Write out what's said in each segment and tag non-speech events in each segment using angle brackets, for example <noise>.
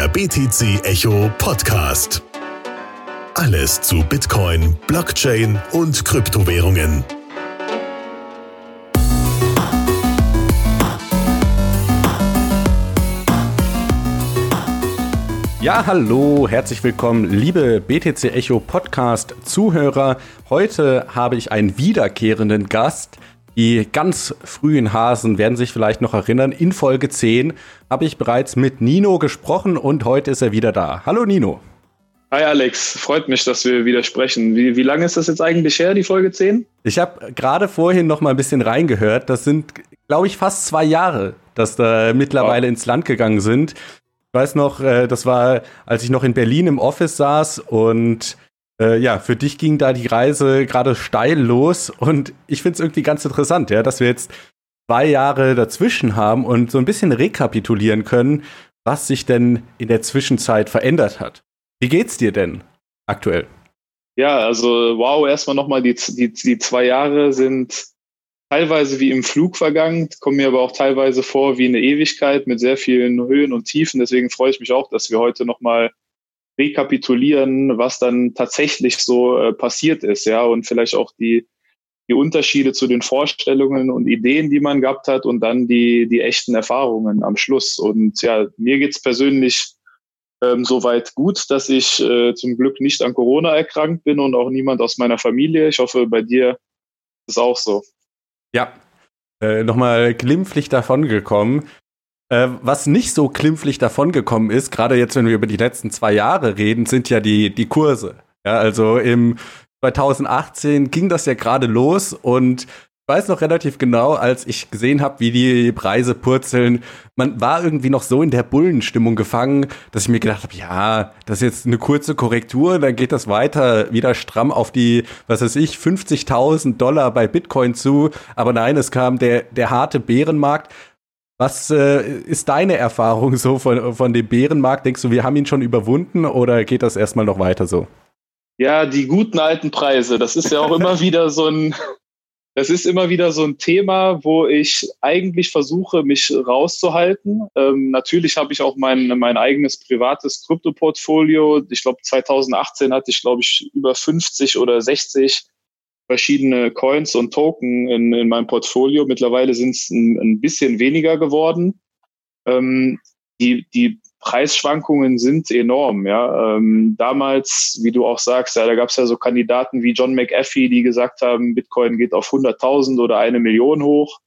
Der BTC Echo Podcast. Alles zu Bitcoin, Blockchain und Kryptowährungen. Ja, hallo, herzlich willkommen, liebe BTC Echo Podcast Zuhörer. Heute habe ich einen wiederkehrenden Gast. Die ganz frühen Hasen werden sich vielleicht noch erinnern. In Folge 10 habe ich bereits mit Nino gesprochen und heute ist er wieder da. Hallo Nino. Hi Alex, freut mich, dass wir wieder sprechen. Wie, wie lange ist das jetzt eigentlich her, die Folge 10? Ich habe gerade vorhin noch mal ein bisschen reingehört. Das sind, glaube ich, fast zwei Jahre, dass da mittlerweile wow. ins Land gegangen sind. Ich weiß noch, äh, das war, als ich noch in Berlin im Office saß und äh, ja, für dich ging da die Reise gerade steil los und ich finde es irgendwie ganz interessant, ja, dass wir jetzt zwei Jahre dazwischen haben und so ein bisschen rekapitulieren können, was sich denn in der Zwischenzeit verändert hat. Wie geht's dir denn aktuell? Ja, also wow, erstmal nochmal, die, die, die zwei Jahre sind teilweise wie im Flug vergangen, kommen mir aber auch teilweise vor wie eine Ewigkeit mit sehr vielen Höhen und Tiefen. Deswegen freue ich mich auch, dass wir heute nochmal rekapitulieren, was dann tatsächlich so äh, passiert ist, ja, und vielleicht auch die, die Unterschiede zu den Vorstellungen und Ideen, die man gehabt hat und dann die, die echten Erfahrungen am Schluss. Und ja, mir geht's persönlich ähm, soweit gut, dass ich äh, zum Glück nicht an Corona erkrankt bin und auch niemand aus meiner Familie. Ich hoffe, bei dir ist es auch so. Ja, äh, nochmal glimpflich davongekommen. Äh, was nicht so klimpflich davongekommen ist, gerade jetzt, wenn wir über die letzten zwei Jahre reden, sind ja die, die Kurse. Ja, also im 2018 ging das ja gerade los und ich weiß noch relativ genau, als ich gesehen habe, wie die Preise purzeln, man war irgendwie noch so in der Bullenstimmung gefangen, dass ich mir gedacht habe, ja, das ist jetzt eine kurze Korrektur, dann geht das weiter wieder stramm auf die, was weiß ich, 50.000 Dollar bei Bitcoin zu. Aber nein, es kam der, der harte Bärenmarkt. Was äh, ist deine Erfahrung so von, von dem Bärenmarkt? Denkst du, wir haben ihn schon überwunden oder geht das erstmal noch weiter so? Ja, die guten alten Preise, das ist ja auch immer <laughs> wieder so ein, das ist immer wieder so ein Thema, wo ich eigentlich versuche, mich rauszuhalten. Ähm, natürlich habe ich auch mein, mein eigenes privates Krypto-Portfolio. Ich glaube, 2018 hatte ich, glaube ich, über 50 oder 60 verschiedene Coins und Token in, in meinem Portfolio. Mittlerweile sind es ein, ein, bisschen weniger geworden. Ähm, die, die Preisschwankungen sind enorm. Ja. Ähm, damals, wie du auch sagst, ja, da gab es ja so Kandidaten wie John McAfee, die gesagt haben, Bitcoin geht auf 100.000 oder eine Million hoch.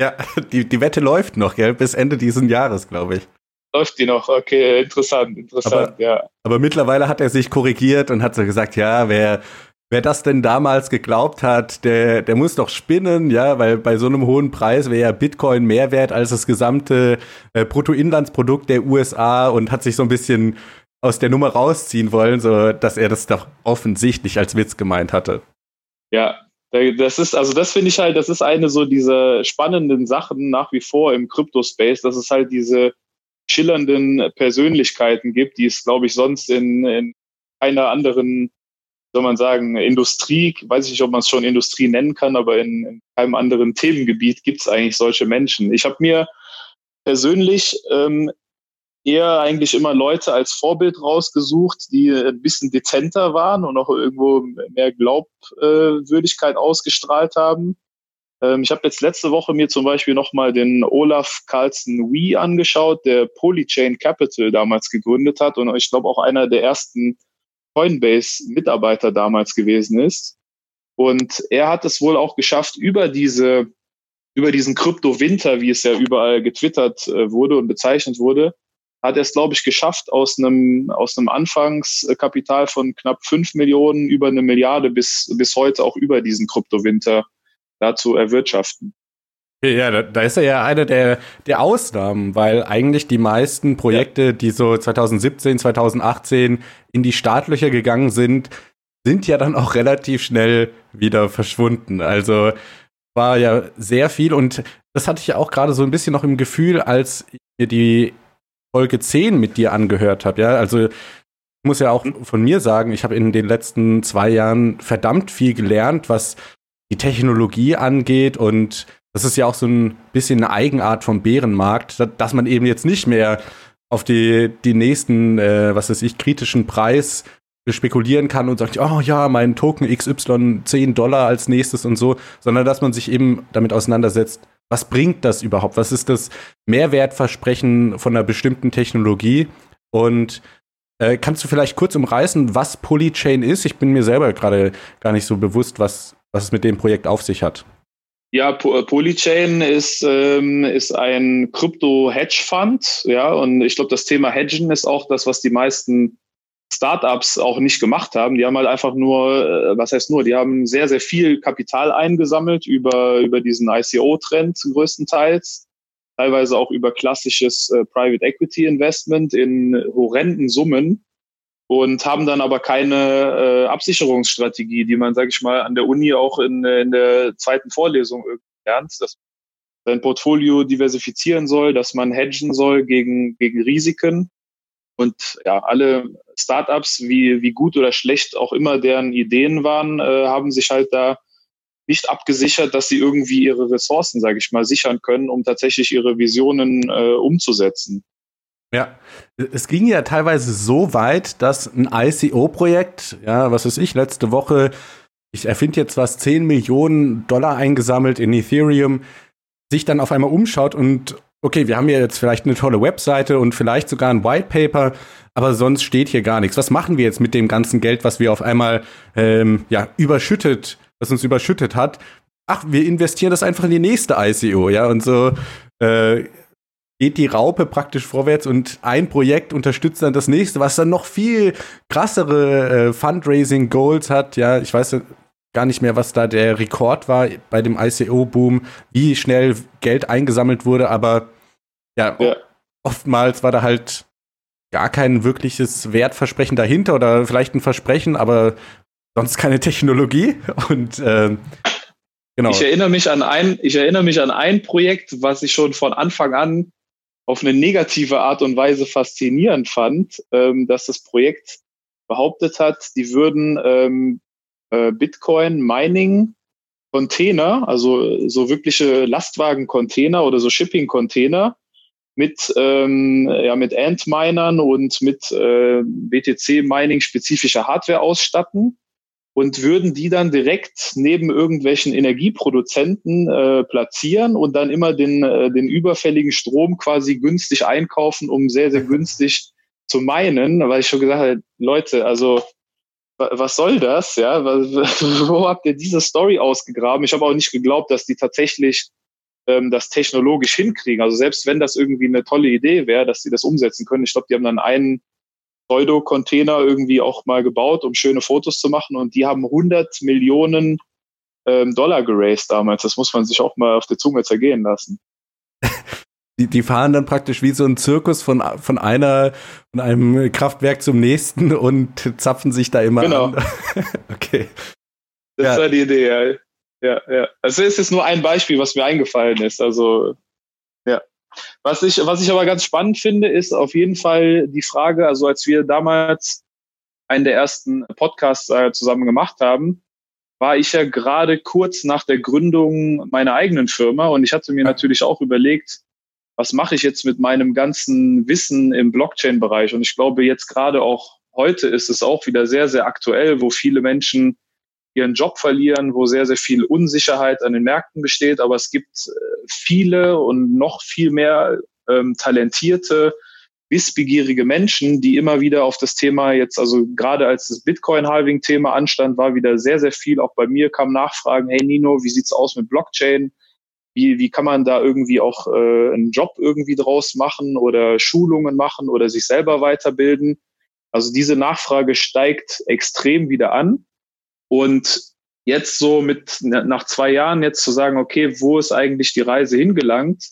Ja, <laughs> die, die Wette läuft noch, gell? bis Ende dieses Jahres, glaube ich. Läuft die noch? Okay, interessant, interessant, aber, ja. Aber mittlerweile hat er sich korrigiert und hat so gesagt, ja, wer Wer das denn damals geglaubt hat, der, der muss doch spinnen, ja, weil bei so einem hohen Preis wäre ja Bitcoin mehr wert als das gesamte äh, Bruttoinlandsprodukt der USA und hat sich so ein bisschen aus der Nummer rausziehen wollen, so dass er das doch offensichtlich als Witz gemeint hatte. Ja, das ist, also das finde ich halt, das ist eine so dieser spannenden Sachen nach wie vor im Crypto-Space, dass es halt diese schillernden Persönlichkeiten gibt, die es, glaube ich, sonst in, in keiner anderen soll man sagen, Industrie, weiß ich nicht, ob man es schon Industrie nennen kann, aber in, in keinem anderen Themengebiet gibt es eigentlich solche Menschen. Ich habe mir persönlich ähm, eher eigentlich immer Leute als Vorbild rausgesucht, die ein bisschen dezenter waren und auch irgendwo mehr Glaubwürdigkeit ausgestrahlt haben. Ähm, ich habe jetzt letzte Woche mir zum Beispiel nochmal den Olaf Carlson Wee angeschaut, der Polychain Capital damals gegründet hat und ich glaube auch einer der ersten Coinbase-Mitarbeiter damals gewesen ist. Und er hat es wohl auch geschafft, über diese, über diesen Krypto-Winter, wie es ja überall getwittert äh, wurde und bezeichnet wurde, hat er es, glaube ich, geschafft, aus einem, aus einem Anfangskapital von knapp fünf Millionen über eine Milliarde bis, bis heute auch über diesen Krypto-Winter zu erwirtschaften. Ja, da, da, ist er ja einer der, der Ausnahmen, weil eigentlich die meisten Projekte, ja. die so 2017, 2018 in die Startlöcher gegangen sind, sind ja dann auch relativ schnell wieder verschwunden. Also war ja sehr viel und das hatte ich ja auch gerade so ein bisschen noch im Gefühl, als ich mir die Folge 10 mit dir angehört habe. Ja, also ich muss ja auch mhm. von mir sagen, ich habe in den letzten zwei Jahren verdammt viel gelernt, was die Technologie angeht und das ist ja auch so ein bisschen eine Eigenart vom Bärenmarkt, dass man eben jetzt nicht mehr auf die, die nächsten, äh, was weiß ich, kritischen Preis spekulieren kann und sagt, oh ja, mein Token XY 10 Dollar als nächstes und so, sondern dass man sich eben damit auseinandersetzt, was bringt das überhaupt? Was ist das Mehrwertversprechen von einer bestimmten Technologie? Und äh, kannst du vielleicht kurz umreißen, was Polychain ist? Ich bin mir selber gerade gar nicht so bewusst, was, was es mit dem Projekt auf sich hat. Ja, äh, Polychain ist, ähm, ist ein Krypto-Hedge-Fund, ja, und ich glaube, das Thema Hedgen ist auch das, was die meisten Startups auch nicht gemacht haben. Die haben halt einfach nur, äh, was heißt nur, die haben sehr, sehr viel Kapital eingesammelt über, über diesen ICO-Trend größtenteils, teilweise auch über klassisches äh, Private Equity Investment in horrenden Summen und haben dann aber keine äh, Absicherungsstrategie, die man, sage ich mal, an der Uni auch in, in der zweiten Vorlesung lernt, dass sein Portfolio diversifizieren soll, dass man hedgen soll gegen, gegen Risiken. Und ja, alle Startups, wie, wie gut oder schlecht auch immer deren Ideen waren, äh, haben sich halt da nicht abgesichert, dass sie irgendwie ihre Ressourcen, sage ich mal, sichern können, um tatsächlich ihre Visionen äh, umzusetzen. Ja, es ging ja teilweise so weit, dass ein ICO-Projekt, ja, was weiß ich, letzte Woche, ich erfinde jetzt was, 10 Millionen Dollar eingesammelt in Ethereum, sich dann auf einmal umschaut und okay, wir haben hier jetzt vielleicht eine tolle Webseite und vielleicht sogar ein White Paper, aber sonst steht hier gar nichts. Was machen wir jetzt mit dem ganzen Geld, was wir auf einmal ähm, ja, überschüttet, was uns überschüttet hat? Ach, wir investieren das einfach in die nächste ICO, ja, und so äh, geht die Raupe praktisch vorwärts und ein Projekt unterstützt dann das nächste, was dann noch viel krassere äh, Fundraising-Goals hat. Ja, ich weiß gar nicht mehr, was da der Rekord war bei dem ICO-Boom, wie schnell Geld eingesammelt wurde, aber ja, ja, oftmals war da halt gar kein wirkliches Wertversprechen dahinter oder vielleicht ein Versprechen, aber sonst keine Technologie. <laughs> Und äh, genau. Ich erinnere mich an ein, ich erinnere mich an ein Projekt, was ich schon von Anfang an auf eine negative Art und Weise faszinierend fand, ähm, dass das Projekt behauptet hat, die würden ähm, äh, Bitcoin Mining Container, also so wirkliche Lastwagen-Container oder so Shipping-Container mit, ähm, ja, mit Ant-Minern und mit äh, BTC-Mining spezifischer Hardware ausstatten und würden die dann direkt neben irgendwelchen Energieproduzenten äh, platzieren und dann immer den, äh, den überfälligen Strom quasi günstig einkaufen, um sehr, sehr günstig zu meinen, weil ich schon gesagt habe, Leute, also was soll das? Ja, <laughs> wo habt ihr diese Story ausgegraben? Ich habe auch nicht geglaubt, dass die tatsächlich ähm, das technologisch hinkriegen. Also selbst wenn das irgendwie eine tolle Idee wäre, dass sie das umsetzen können. Ich glaube, die haben dann einen Pseudo-Container irgendwie auch mal gebaut, um schöne Fotos zu machen. Und die haben 100 Millionen ähm, Dollar geraced damals. Das muss man sich auch mal auf der Zunge zergehen lassen. <laughs> Die, die fahren dann praktisch wie so ein Zirkus von, von einer, von einem Kraftwerk zum nächsten und zapfen sich da immer genau. an. <laughs> okay. Das ja. war die Idee, ja. Ja, ja. Also es ist nur ein Beispiel, was mir eingefallen ist. Also. Was ich, was ich aber ganz spannend finde, ist auf jeden Fall die Frage, also als wir damals einen der ersten Podcasts äh, zusammen gemacht haben, war ich ja gerade kurz nach der Gründung meiner eigenen Firma und ich hatte mir natürlich auch überlegt, was mache ich jetzt mit meinem ganzen Wissen im Blockchain-Bereich? Und ich glaube, jetzt gerade auch heute ist es auch wieder sehr, sehr aktuell, wo viele Menschen ihren Job verlieren, wo sehr, sehr viel Unsicherheit an den Märkten besteht. Aber es gibt äh, viele und noch viel mehr ähm, talentierte, wissbegierige Menschen, die immer wieder auf das Thema jetzt, also gerade als das Bitcoin-Halving-Thema anstand, war wieder sehr, sehr viel. Auch bei mir kamen Nachfragen, hey Nino, wie sieht's aus mit Blockchain? Wie, wie kann man da irgendwie auch äh, einen Job irgendwie draus machen oder Schulungen machen oder sich selber weiterbilden? Also diese Nachfrage steigt extrem wieder an. Und jetzt so mit nach zwei Jahren jetzt zu sagen, okay, wo ist eigentlich die Reise hingelangt?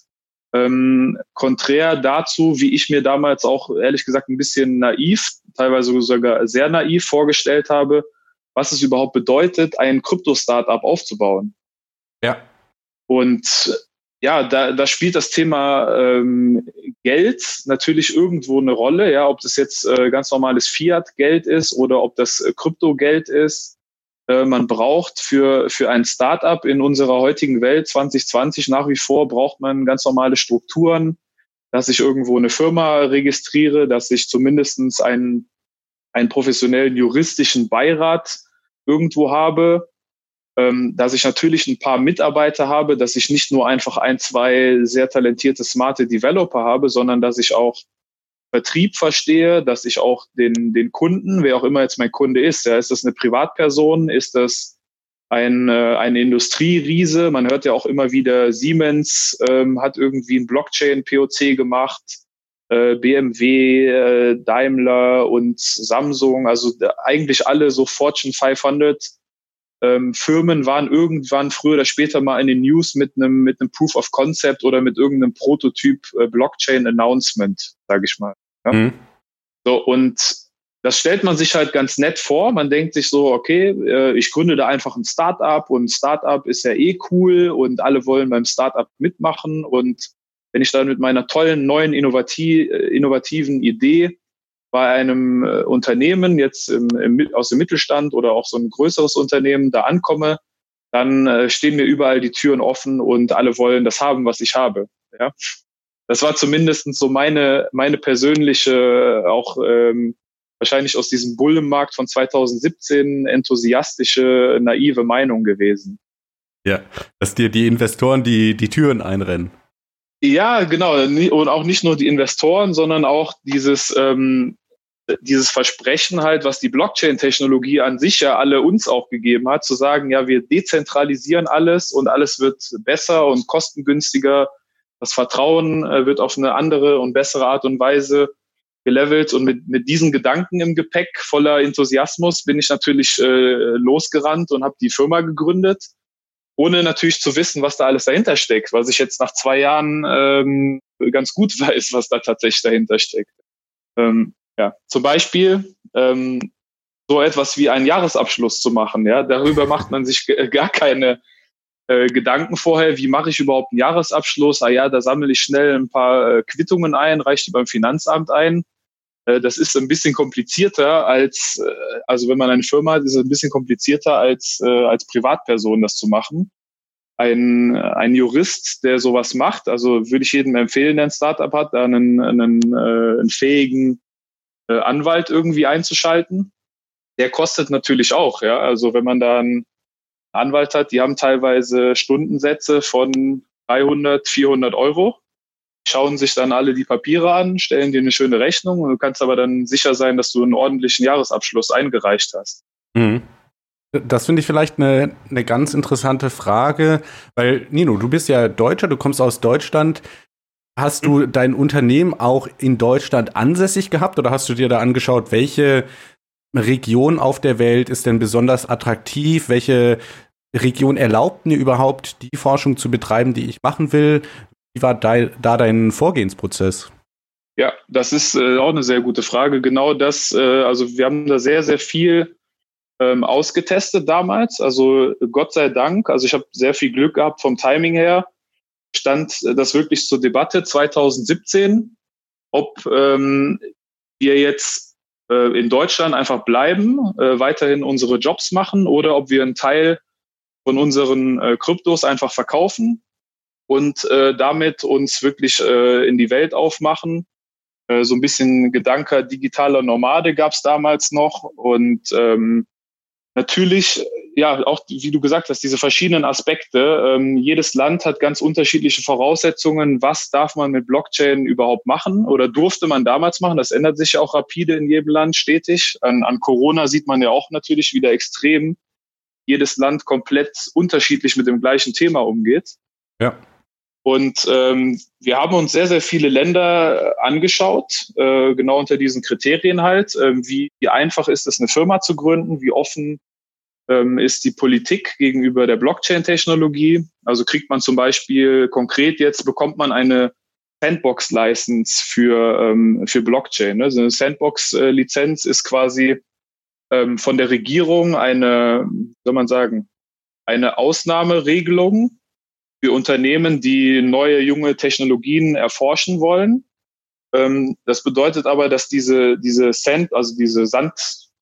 Ähm, konträr dazu, wie ich mir damals auch ehrlich gesagt ein bisschen naiv, teilweise sogar sehr naiv vorgestellt habe, was es überhaupt bedeutet, ein Krypto-Startup aufzubauen. Ja. Und ja, da, da spielt das Thema ähm, Geld natürlich irgendwo eine Rolle, ja, ob das jetzt äh, ganz normales Fiat-Geld ist oder ob das äh, Krypto-Geld ist. Äh, man braucht für, für ein Startup in unserer heutigen Welt 2020 nach wie vor braucht man ganz normale Strukturen. dass ich irgendwo eine Firma registriere, dass ich zumindestens einen, einen professionellen juristischen Beirat irgendwo habe, ähm, dass ich natürlich ein paar Mitarbeiter habe, dass ich nicht nur einfach ein, zwei sehr talentierte, smarte Developer habe, sondern dass ich auch Vertrieb verstehe, dass ich auch den, den Kunden, wer auch immer jetzt mein Kunde ist, ja, ist das eine Privatperson, ist das ein, äh, ein Industrieriese, man hört ja auch immer wieder, Siemens ähm, hat irgendwie ein Blockchain-POC gemacht, äh, BMW, äh, Daimler und Samsung, also eigentlich alle so Fortune 500 ähm, Firmen waren irgendwann früher oder später mal in den News mit einem mit einem Proof of Concept oder mit irgendeinem Prototyp äh, Blockchain Announcement, sage ich mal. Ja? Mhm. So und das stellt man sich halt ganz nett vor. Man denkt sich so, okay, äh, ich gründe da einfach ein Startup und Startup ist ja eh cool und alle wollen beim Startup mitmachen und wenn ich dann mit meiner tollen neuen innovativ, äh, innovativen Idee bei einem äh, Unternehmen jetzt im, im, aus dem Mittelstand oder auch so ein größeres Unternehmen da ankomme, dann stehen mir überall die Türen offen und alle wollen das haben, was ich habe. Ja? Das war zumindest so meine, meine persönliche, auch ähm, wahrscheinlich aus diesem Bullenmarkt von 2017 enthusiastische, naive Meinung gewesen. Ja, dass dir die Investoren die, die Türen einrennen. Ja, genau. Und auch nicht nur die Investoren, sondern auch dieses, ähm, dieses Versprechen halt, was die Blockchain-Technologie an sich ja alle uns auch gegeben hat, zu sagen, ja, wir dezentralisieren alles und alles wird besser und kostengünstiger. Das Vertrauen äh, wird auf eine andere und bessere Art und Weise gelevelt und mit, mit diesen Gedanken im Gepäck voller Enthusiasmus bin ich natürlich äh, losgerannt und habe die Firma gegründet, ohne natürlich zu wissen, was da alles dahinter steckt, was ich jetzt nach zwei Jahren ähm, ganz gut <laughs> weiß, was da tatsächlich dahinter steckt. Ähm, ja, zum Beispiel ähm, so etwas wie einen Jahresabschluss zu machen. Ja, darüber macht man sich <laughs> gar keine äh, Gedanken vorher. Wie mache ich überhaupt einen Jahresabschluss? Ah ja, da sammle ich schnell ein paar äh, Quittungen ein, reiche die beim Finanzamt ein. Äh, das ist ein bisschen komplizierter als, äh, also wenn man eine Firma hat, ist es ein bisschen komplizierter als äh, als Privatperson das zu machen. Ein, ein Jurist, der sowas macht, also würde ich jedem empfehlen, der ein Startup hat, da einen, einen, äh, einen fähigen äh, Anwalt irgendwie einzuschalten. Der kostet natürlich auch, ja. Also wenn man da einen Anwalt hat, die haben teilweise Stundensätze von 300, 400 Euro, schauen sich dann alle die Papiere an, stellen dir eine schöne Rechnung und du kannst aber dann sicher sein, dass du einen ordentlichen Jahresabschluss eingereicht hast. Mhm. Das finde ich vielleicht eine, eine ganz interessante Frage, weil Nino, du bist ja Deutscher, du kommst aus Deutschland. Hast du dein Unternehmen auch in Deutschland ansässig gehabt oder hast du dir da angeschaut, welche Region auf der Welt ist denn besonders attraktiv? Welche Region erlaubt mir überhaupt, die Forschung zu betreiben, die ich machen will? Wie war da, da dein Vorgehensprozess? Ja, das ist äh, auch eine sehr gute Frage. Genau das, äh, also wir haben da sehr, sehr viel ähm, ausgetestet damals. Also Gott sei Dank, also ich habe sehr viel Glück gehabt vom Timing her stand das wirklich zur Debatte 2017, ob ähm, wir jetzt äh, in Deutschland einfach bleiben, äh, weiterhin unsere Jobs machen oder ob wir einen Teil von unseren äh, Kryptos einfach verkaufen und äh, damit uns wirklich äh, in die Welt aufmachen. Äh, so ein bisschen Gedanke digitaler Nomade gab es damals noch und ähm, natürlich, ja, auch wie du gesagt hast, diese verschiedenen Aspekte. Ähm, jedes Land hat ganz unterschiedliche Voraussetzungen. Was darf man mit Blockchain überhaupt machen oder durfte man damals machen? Das ändert sich ja auch rapide in jedem Land stetig. An, an Corona sieht man ja auch natürlich wieder extrem, jedes Land komplett unterschiedlich mit dem gleichen Thema umgeht. Ja. Und ähm, wir haben uns sehr, sehr viele Länder angeschaut, äh, genau unter diesen Kriterien halt. Ähm, wie, wie einfach ist es, eine Firma zu gründen? Wie offen ähm, ist die Politik gegenüber der Blockchain-Technologie? Also kriegt man zum Beispiel konkret jetzt, bekommt man eine Sandbox-License für, ähm, für Blockchain. Also eine Sandbox-Lizenz ist quasi ähm, von der Regierung eine, soll man sagen, eine Ausnahmeregelung für Unternehmen, die neue junge Technologien erforschen wollen. Ähm, das bedeutet aber, dass diese, diese Sand, also diese Sand,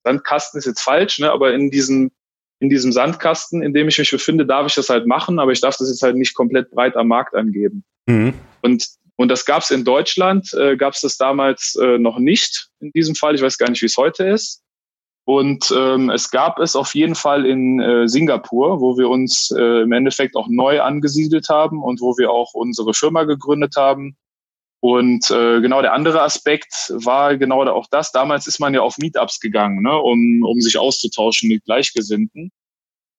Sandkasten ist jetzt falsch, ne, aber in diesem, in diesem Sandkasten, in dem ich mich befinde, darf ich das halt machen, aber ich darf das jetzt halt nicht komplett breit am Markt angeben. Mhm. Und Und das gab es in Deutschland, äh, gab es das damals äh, noch nicht in diesem Fall. Ich weiß gar nicht, wie es heute ist. Und ähm, es gab es auf jeden Fall in äh, Singapur, wo wir uns äh, im Endeffekt auch neu angesiedelt haben und wo wir auch unsere Firma gegründet haben. Und äh, genau der andere Aspekt war genau auch das. Damals ist man ja auf Meetups gegangen, ne, um, um sich auszutauschen mit Gleichgesinnten.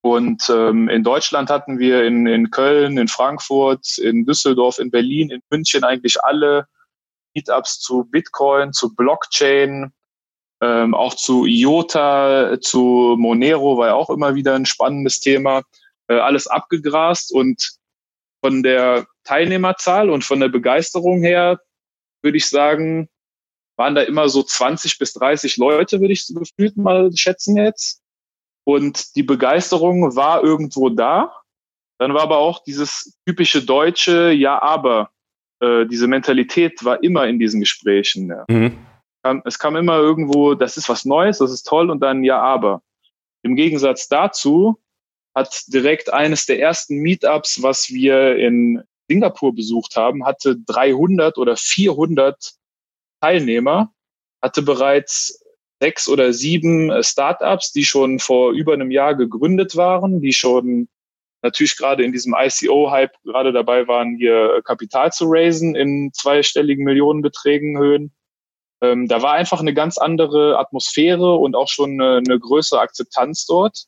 Und ähm, in Deutschland hatten wir in, in Köln, in Frankfurt, in Düsseldorf, in Berlin, in München eigentlich alle Meetups zu Bitcoin, zu Blockchain, ähm, auch zu IOTA, zu Monero war ja auch immer wieder ein spannendes Thema. Äh, alles abgegrast und von der Teilnehmerzahl und von der Begeisterung her würde ich sagen, waren da immer so 20 bis 30 Leute, würde ich so gefühlt mal schätzen jetzt. Und die Begeisterung war irgendwo da. Dann war aber auch dieses typische deutsche Ja, aber. Äh, diese Mentalität war immer in diesen Gesprächen. Ja. Mhm. Es kam immer irgendwo, das ist was Neues, das ist toll und dann Ja, aber. Im Gegensatz dazu hat direkt eines der ersten Meetups, was wir in Singapur besucht haben, hatte 300 oder 400 Teilnehmer, hatte bereits sechs oder sieben Startups, die schon vor über einem Jahr gegründet waren, die schon natürlich gerade in diesem ICO-Hype gerade dabei waren, hier Kapital zu raisen in zweistelligen Millionenbeträgen Höhen. Ähm, da war einfach eine ganz andere Atmosphäre und auch schon eine, eine größere Akzeptanz dort.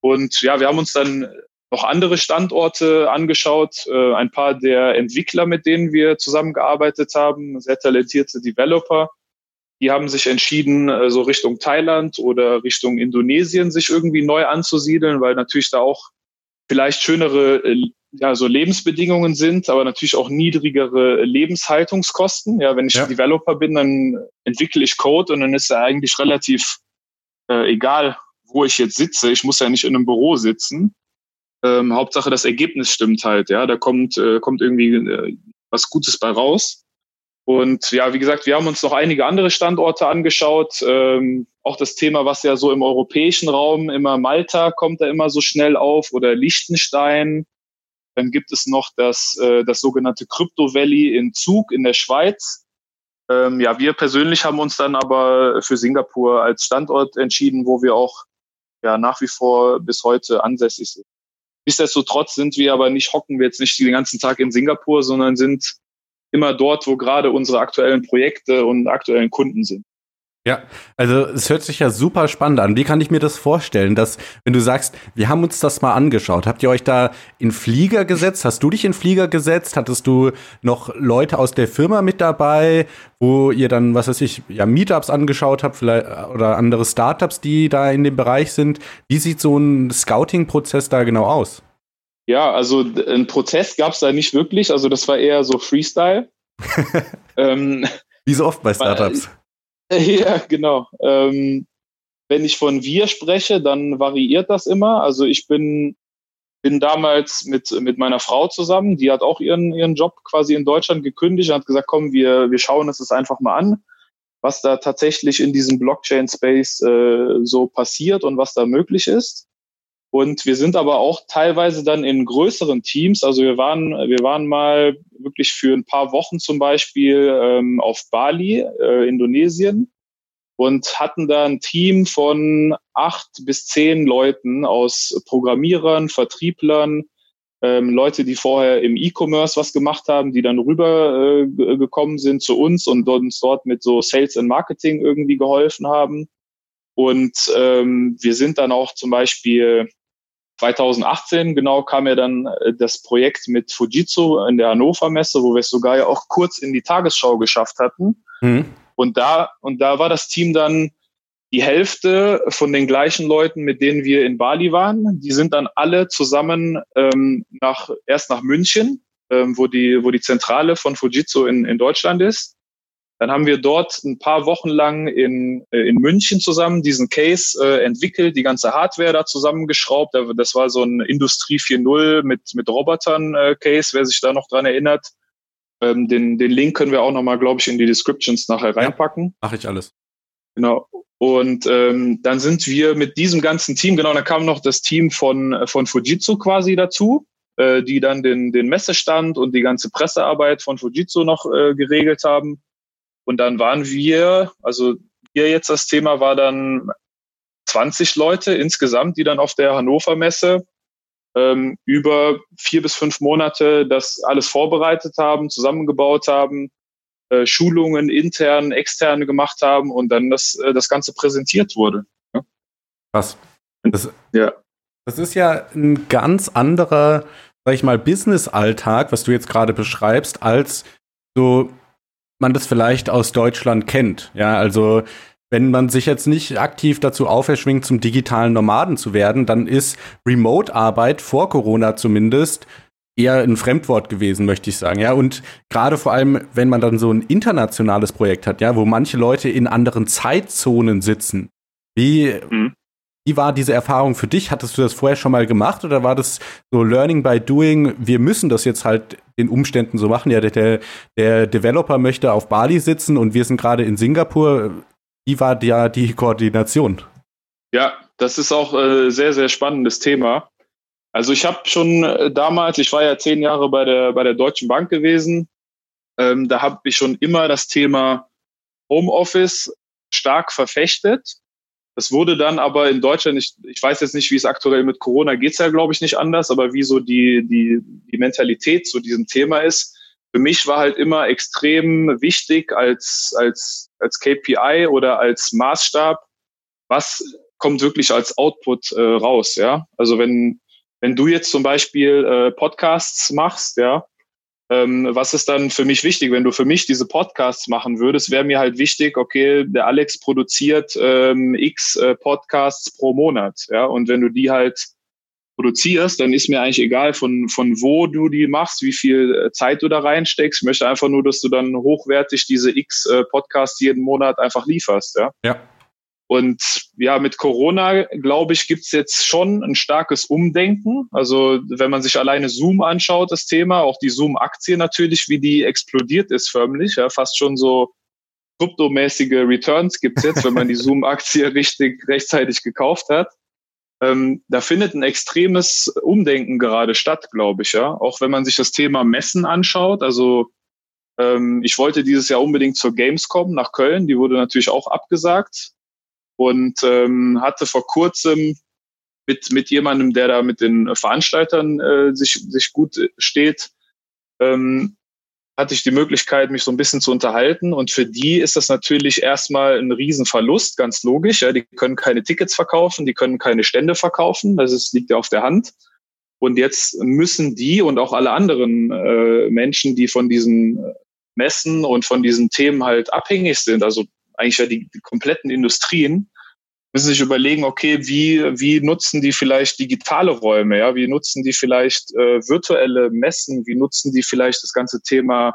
Und ja, wir haben uns dann noch andere Standorte angeschaut, äh, ein paar der Entwickler, mit denen wir zusammengearbeitet haben, sehr talentierte Developer, die haben sich entschieden, äh, so Richtung Thailand oder Richtung Indonesien sich irgendwie neu anzusiedeln, weil natürlich da auch vielleicht schönere äh, ja, so Lebensbedingungen sind, aber natürlich auch niedrigere Lebenshaltungskosten. Ja, wenn ich ja. Developer bin, dann entwickle ich Code und dann ist ja eigentlich relativ äh, egal, wo ich jetzt sitze. Ich muss ja nicht in einem Büro sitzen. Ähm, Hauptsache das Ergebnis stimmt halt. Ja, da kommt äh, kommt irgendwie äh, was Gutes bei raus. Und ja, wie gesagt, wir haben uns noch einige andere Standorte angeschaut. Ähm, auch das Thema, was ja so im europäischen Raum immer Malta kommt da immer so schnell auf oder Liechtenstein. Dann gibt es noch das, äh, das sogenannte Crypto Valley in Zug in der Schweiz. Ähm, ja, wir persönlich haben uns dann aber für Singapur als Standort entschieden, wo wir auch ja nach wie vor bis heute ansässig sind. Nichtsdestotrotz sind wir aber nicht, hocken wir jetzt nicht den ganzen Tag in Singapur, sondern sind immer dort, wo gerade unsere aktuellen Projekte und aktuellen Kunden sind. Ja, also es hört sich ja super spannend an. Wie kann ich mir das vorstellen, dass, wenn du sagst, wir haben uns das mal angeschaut, habt ihr euch da in Flieger gesetzt? Hast du dich in Flieger gesetzt? Hattest du noch Leute aus der Firma mit dabei, wo ihr dann, was weiß ich, ja, Meetups angeschaut habt, vielleicht oder andere Startups, die da in dem Bereich sind? Wie sieht so ein Scouting-Prozess da genau aus? Ja, also ein Prozess gab es da nicht wirklich. Also das war eher so Freestyle. <laughs> ähm, Wie so oft bei Startups. <laughs> Ja, genau. Ähm, wenn ich von wir spreche, dann variiert das immer. Also ich bin, bin damals mit, mit meiner Frau zusammen, die hat auch ihren, ihren Job quasi in Deutschland gekündigt und hat gesagt, komm, wir, wir schauen uns das einfach mal an, was da tatsächlich in diesem Blockchain-Space äh, so passiert und was da möglich ist. Und wir sind aber auch teilweise dann in größeren Teams. Also wir waren, wir waren mal wirklich für ein paar Wochen zum Beispiel ähm, auf Bali, äh, Indonesien, und hatten da ein Team von acht bis zehn Leuten aus Programmierern, Vertrieblern, ähm, Leute, die vorher im E-Commerce was gemacht haben, die dann rüber äh, sind zu uns und uns dort mit so Sales and Marketing irgendwie geholfen haben. Und ähm, wir sind dann auch zum Beispiel 2018 genau kam ja dann äh, das Projekt mit Fujitsu in der Hannover Messe, wo wir es sogar ja auch kurz in die Tagesschau geschafft hatten. Mhm. Und da, und da war das Team dann die Hälfte von den gleichen Leuten, mit denen wir in Bali waren. Die sind dann alle zusammen ähm, nach, erst nach München, ähm, wo die, wo die Zentrale von Fujitsu in, in Deutschland ist. Dann haben wir dort ein paar Wochen lang in, äh, in München zusammen diesen Case äh, entwickelt, die ganze Hardware da zusammengeschraubt. Das war so ein Industrie 4.0 mit, mit Robotern äh, Case, wer sich da noch dran erinnert. Ähm, den, den Link können wir auch nochmal, glaube ich, in die Descriptions nachher reinpacken. Ja, Mache ich alles. Genau. Und ähm, dann sind wir mit diesem ganzen Team, genau, da kam noch das Team von, von Fujitsu quasi dazu. äh, die dann den, den Messestand und die ganze Pressearbeit von Fujitsu noch äh, geregelt haben. Und dann waren wir, also hier jetzt das Thema war dann 20 Leute insgesamt, die dann auf der Hannover Messe ähm, über vier bis fünf Monate das alles vorbereitet haben, zusammengebaut haben, äh, Schulungen intern, externe gemacht haben und dann das, äh, das Ganze präsentiert wurde. Ja. Krass. Das, ja. das ist ja ein ganz anderer, sag ich mal, Business-Alltag, was du jetzt gerade beschreibst, als so man das vielleicht aus Deutschland kennt. Ja, also wenn man sich jetzt nicht aktiv dazu auferschwingt, zum digitalen Nomaden zu werden, dann ist Remote-Arbeit vor Corona zumindest eher ein Fremdwort gewesen, möchte ich sagen. Ja, und gerade vor allem, wenn man dann so ein internationales Projekt hat, ja, wo manche Leute in anderen Zeitzonen sitzen. Wie, mhm. wie war diese Erfahrung für dich? Hattest du das vorher schon mal gemacht oder war das so Learning by Doing? Wir müssen das jetzt halt den Umständen so machen. Ja, der, der Developer möchte auf Bali sitzen und wir sind gerade in Singapur. Wie war ja die Koordination? Ja, das ist auch ein äh, sehr, sehr spannendes Thema. Also ich habe schon äh, damals, ich war ja zehn Jahre bei der, bei der Deutschen Bank gewesen, ähm, da habe ich schon immer das Thema Homeoffice stark verfechtet. Das wurde dann aber in Deutschland, ich, ich weiß jetzt nicht, wie es aktuell mit Corona geht's ja, glaube ich, nicht anders, aber wie so die, die, die Mentalität zu diesem Thema ist. Für mich war halt immer extrem wichtig als, als, als KPI oder als Maßstab, was kommt wirklich als Output äh, raus, ja. Also wenn, wenn du jetzt zum Beispiel äh, Podcasts machst, ja, ähm, was ist dann für mich wichtig? Wenn du für mich diese Podcasts machen würdest, wäre mir halt wichtig, okay, der Alex produziert ähm, x äh, Podcasts pro Monat, ja, und wenn du die halt produzierst, dann ist mir eigentlich egal, von, von wo du die machst, wie viel äh, Zeit du da reinsteckst. Ich möchte einfach nur, dass du dann hochwertig diese x äh, Podcasts jeden Monat einfach lieferst, ja. Ja. Und ja, mit Corona, glaube ich, gibt's jetzt schon ein starkes Umdenken. Also wenn man sich alleine Zoom anschaut, das Thema, auch die Zoom-Aktie natürlich, wie die explodiert ist förmlich, ja, fast schon so kryptomäßige Returns gibt's jetzt, wenn man die <laughs> Zoom-Aktie richtig rechtzeitig gekauft hat. Ähm, da findet ein extremes Umdenken gerade statt, glaube ich, ja. Auch wenn man sich das Thema Messen anschaut, also ähm, ich wollte dieses Jahr unbedingt zur Gamescom nach Köln, die wurde natürlich auch abgesagt und ähm, hatte vor kurzem mit, mit jemandem, der da mit den Veranstaltern äh, sich, sich gut steht, ähm, hatte ich die Möglichkeit, mich so ein bisschen zu unterhalten. Und für die ist das natürlich erstmal ein Riesenverlust, ganz logisch. Ja. Die können keine Tickets verkaufen, die können keine Stände verkaufen. Das ist, liegt ja auf der Hand. Und jetzt müssen die und auch alle anderen äh, Menschen, die von diesen Messen und von diesen Themen halt abhängig sind, also eigentlich ja die, die kompletten Industrien, müssen sich überlegen, okay, wie, wie nutzen die vielleicht digitale Räume, ja, wie nutzen die vielleicht äh, virtuelle Messen, wie nutzen die vielleicht das ganze Thema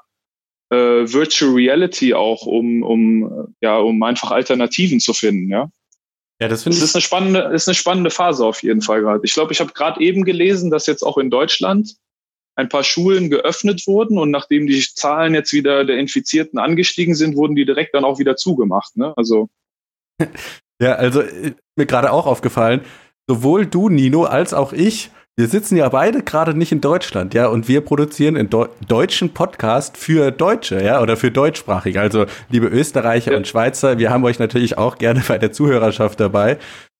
äh, Virtual Reality auch, um, um, ja, um einfach Alternativen zu finden, ja. Ja, das, das ist eine spannende, ist eine spannende Phase auf jeden Fall gerade. Ich glaube, ich habe gerade eben gelesen, dass jetzt auch in Deutschland ein paar Schulen geöffnet wurden und nachdem die Zahlen jetzt wieder der Infizierten angestiegen sind, wurden die direkt dann auch wieder zugemacht. Ne? Also <laughs> ja, also äh, mir gerade auch aufgefallen, sowohl du, Nino, als auch ich, wir sitzen ja beide gerade nicht in Deutschland, ja, und wir produzieren einen Deu deutschen Podcast für Deutsche, ja, oder für Deutschsprachige. Also, liebe Österreicher ja. und Schweizer, wir haben euch natürlich auch gerne bei der Zuhörerschaft dabei.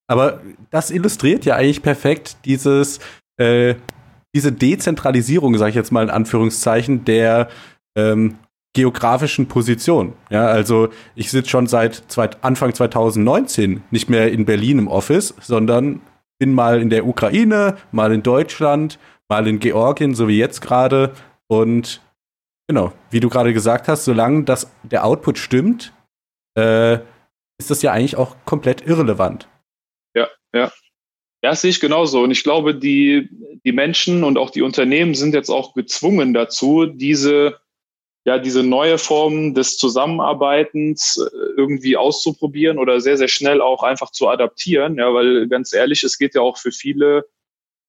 Aber das illustriert ja eigentlich perfekt dieses, äh, diese Dezentralisierung, sage ich jetzt mal in Anführungszeichen, der ähm, geografischen Position. Ja, also ich sitze schon seit Anfang 2019 nicht mehr in Berlin im Office, sondern bin mal in der Ukraine, mal in Deutschland, mal in Georgien, so wie jetzt gerade. Und genau, wie du gerade gesagt hast, solange das, der Output stimmt, äh, ist das ja eigentlich auch komplett irrelevant. Ja, ja. Ja, das sehe ich genauso. Und ich glaube, die, die Menschen und auch die Unternehmen sind jetzt auch gezwungen dazu, diese, ja, diese neue Form des Zusammenarbeitens äh, irgendwie auszuprobieren oder sehr, sehr schnell auch einfach zu adaptieren. Ja, weil ganz ehrlich, es geht ja auch für viele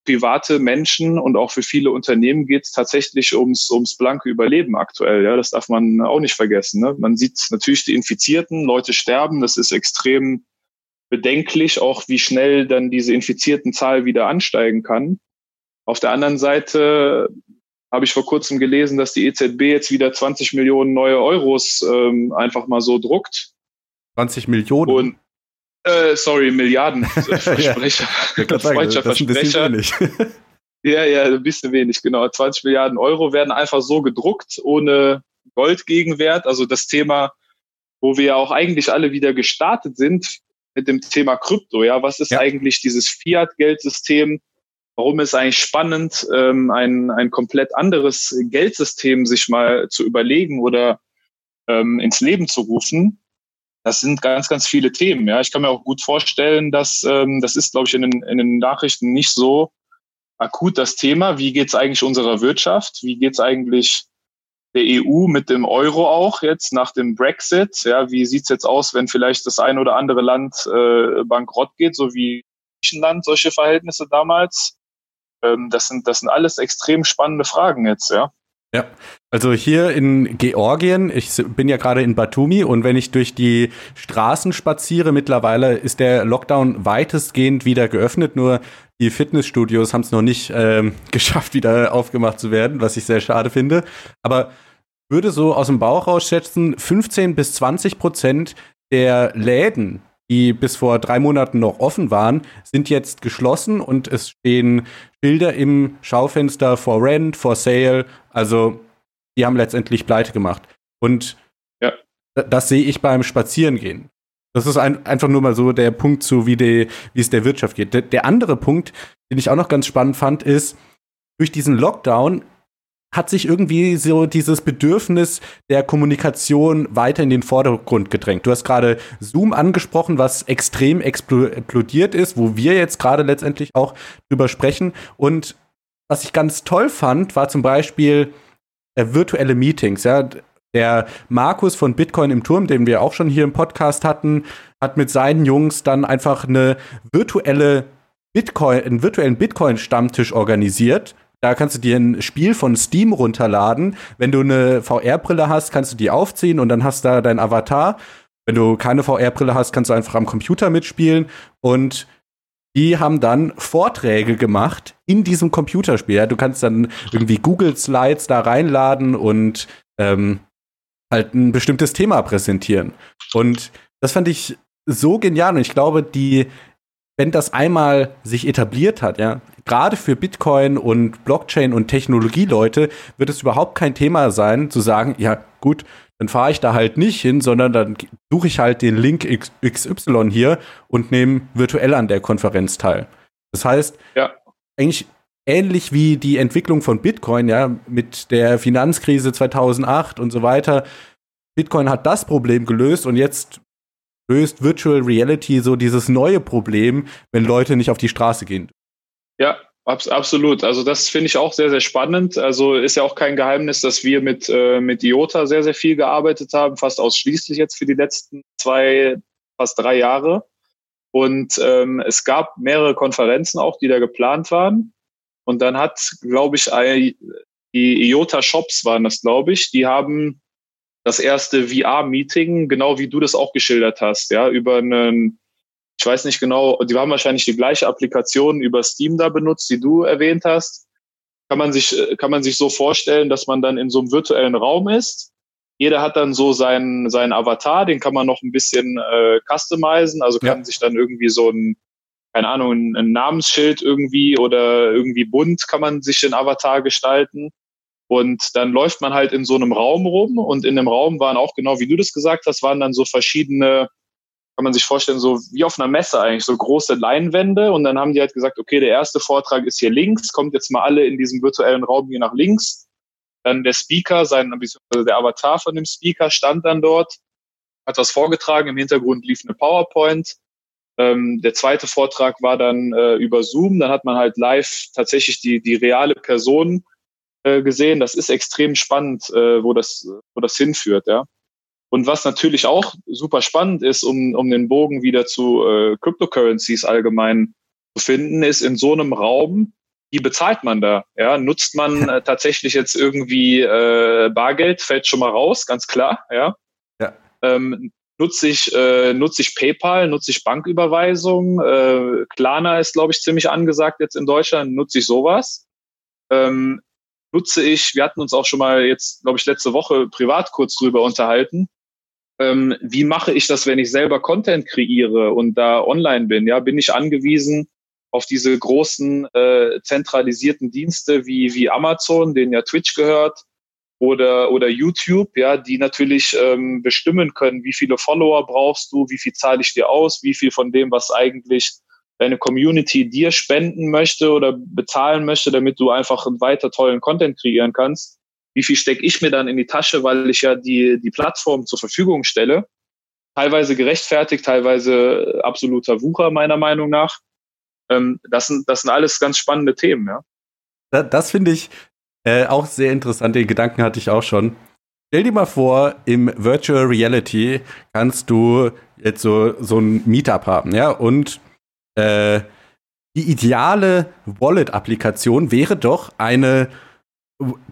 private Menschen und auch für viele Unternehmen geht es tatsächlich ums, ums blanke Überleben aktuell. Ja, das darf man auch nicht vergessen. Ne? Man sieht natürlich die Infizierten, Leute sterben, das ist extrem bedenklich, auch wie schnell dann diese infizierten Zahl wieder ansteigen kann. Auf der anderen Seite habe ich vor kurzem gelesen, dass die EZB jetzt wieder 20 Millionen neue Euros ähm, einfach mal so druckt. 20 Millionen? Und, äh, sorry, Milliarden. <laughs> Versprecher. ja, das ist ein bisschen wenig. <laughs> ja, ja, ein bisschen wenig, genau. 20 Milliarden Euro werden einfach so gedruckt, ohne Goldgegenwert. Also das Thema, wo wir auch eigentlich alle wieder gestartet sind mit dem Thema Krypto. Ja, was ist ja. eigentlich dieses Fiat-Geldsystem? Warum ist eigentlich spannend, ähm, ein, ein komplett anderes Geldsystem sich mal zu überlegen oder ähm, ins Leben zu rufen? Das sind ganz, ganz viele Themen. Ja, ich kann mir auch gut vorstellen, dass ähm, das ist, glaube ich, in den, in den Nachrichten nicht so akut das Thema. Wie geht es eigentlich unserer Wirtschaft? Wie geht es eigentlich der EU mit dem Euro auch jetzt nach dem Brexit? Ja, wie sieht es jetzt aus, wenn vielleicht das ein oder andere Land äh, bankrott geht, so wie Griechenland solche Verhältnisse damals? ähm, das, sind, das sind alles extrem spannende Fragen jetzt, ja. Ja, also hier in Georgien, ich bin ja gerade in Batumi und wenn ich durch die Straßen spaziere, mittlerweile ist der Lockdown weitestgehend wieder geöffnet, nur die Fitnessstudios haben es noch nicht ähm, <laughs> geschafft, wieder aufgemacht zu werden, was ich sehr schade finde. Aber würde so aus dem Bauch raus schätzen, 15 bis 20 Prozent der Läden, die bis vor drei Monaten noch offen waren, sind jetzt geschlossen und es stehen Bilder im Schaufenster for rent, for sale. Also die haben letztendlich pleite gemacht. Und ja. das sehe ich beim Spazierengehen. Das ist ein, einfach nur mal so der Punkt zu, wie, die, wie es der Wirtschaft geht. Der, der andere Punkt, den ich auch noch ganz spannend fand, ist, durch diesen Lockdown hat sich irgendwie so dieses Bedürfnis der Kommunikation weiter in den Vordergrund gedrängt. Du hast gerade Zoom angesprochen, was extrem explodiert ist, wo wir jetzt gerade letztendlich auch drüber sprechen. Und was ich ganz toll fand, war zum Beispiel äh, virtuelle Meetings. Ja, der Markus von Bitcoin im Turm, den wir auch schon hier im Podcast hatten, hat mit seinen Jungs dann einfach eine virtuelle Bitcoin, einen virtuellen Bitcoin-Stammtisch organisiert da kannst du dir ein Spiel von Steam runterladen. Wenn du eine VR-Brille hast, kannst du die aufziehen und dann hast du da dein Avatar. Wenn du keine VR-Brille hast, kannst du einfach am Computer mitspielen. Und die haben dann Vorträge gemacht in diesem Computerspiel. Du kannst dann irgendwie Google Slides da reinladen und ähm, halt ein bestimmtes Thema präsentieren. Und das fand ich so genial. Und ich glaube, die, wenn das einmal sich etabliert hat, ja, gerade für Bitcoin und Blockchain und Technologieleute wird es überhaupt kein Thema sein, zu sagen, ja, gut, dann fahre ich da halt nicht hin, sondern dann suche ich halt den Link XY hier und nehme virtuell an der Konferenz teil. Das heißt, ja. eigentlich ähnlich wie die Entwicklung von Bitcoin, ja, mit der Finanzkrise 2008 und so weiter. Bitcoin hat das Problem gelöst und jetzt löst Virtual Reality so dieses neue Problem, wenn Leute nicht auf die Straße gehen. Ja, absolut. Also das finde ich auch sehr, sehr spannend. Also ist ja auch kein Geheimnis, dass wir mit, äh, mit IOTA sehr, sehr viel gearbeitet haben, fast ausschließlich jetzt für die letzten zwei, fast drei Jahre. Und ähm, es gab mehrere Konferenzen auch, die da geplant waren. Und dann hat, glaube ich, die IOTA Shops waren das, glaube ich, die haben das erste VR-Meeting, genau wie du das auch geschildert hast, ja, über einen, ich weiß nicht genau, die haben wahrscheinlich die gleiche Applikation über Steam da benutzt, die du erwähnt hast. Kann man sich, kann man sich so vorstellen, dass man dann in so einem virtuellen Raum ist. Jeder hat dann so seinen, seinen Avatar, den kann man noch ein bisschen äh, customizen, also kann ja. sich dann irgendwie so ein, keine Ahnung, ein, ein Namensschild irgendwie oder irgendwie bunt kann man sich den Avatar gestalten. Und dann läuft man halt in so einem Raum rum und in dem Raum waren auch genau wie du das gesagt hast, waren dann so verschiedene, kann man sich vorstellen, so wie auf einer Messe eigentlich, so große Leinwände. Und dann haben die halt gesagt, okay, der erste Vortrag ist hier links, kommt jetzt mal alle in diesem virtuellen Raum hier nach links. Dann der Speaker, sein, also der Avatar von dem Speaker stand dann dort, hat was vorgetragen, im Hintergrund lief eine PowerPoint. Ähm, der zweite Vortrag war dann äh, über Zoom, dann hat man halt live tatsächlich die, die reale Person äh, gesehen. Das ist extrem spannend, äh, wo, das, wo das hinführt, ja. Und was natürlich auch super spannend ist, um, um den Bogen wieder zu äh, Cryptocurrencies allgemein zu finden, ist in so einem Raum, wie bezahlt man da? Ja, nutzt man <laughs> äh, tatsächlich jetzt irgendwie äh, Bargeld, fällt schon mal raus, ganz klar, ja. ja. Ähm, nutze ich, äh, nutze ich PayPal, nutze ich Banküberweisung, äh, Klarna ist, glaube ich, ziemlich angesagt jetzt in Deutschland, nutze ich sowas. ähm, nutze ich, wir hatten uns auch schon mal jetzt, glaube ich, letzte Woche privat kurz drüber unterhalten, ähm, wie mache ich das, wenn ich selber Content kreiere und da online bin? Ja, bin ich angewiesen auf diese großen äh, zentralisierten Dienste wie, wie Amazon, denen ja Twitch gehört, oder, oder YouTube, ja, die natürlich ähm, bestimmen können, wie viele Follower brauchst du, wie viel zahle ich dir aus, wie viel von dem, was eigentlich deine Community dir spenden möchte oder bezahlen möchte, damit du einfach weiter tollen Content kreieren kannst. Wie viel stecke ich mir dann in die Tasche, weil ich ja die, die Plattform zur Verfügung stelle? Teilweise gerechtfertigt, teilweise absoluter Wucher meiner Meinung nach. Ähm, das, sind, das sind alles ganz spannende Themen, ja. Das, das finde ich äh, auch sehr interessant. Den Gedanken hatte ich auch schon. Stell dir mal vor, im Virtual Reality kannst du jetzt so, so ein Meetup haben, ja, und äh, die ideale Wallet-Applikation wäre doch eine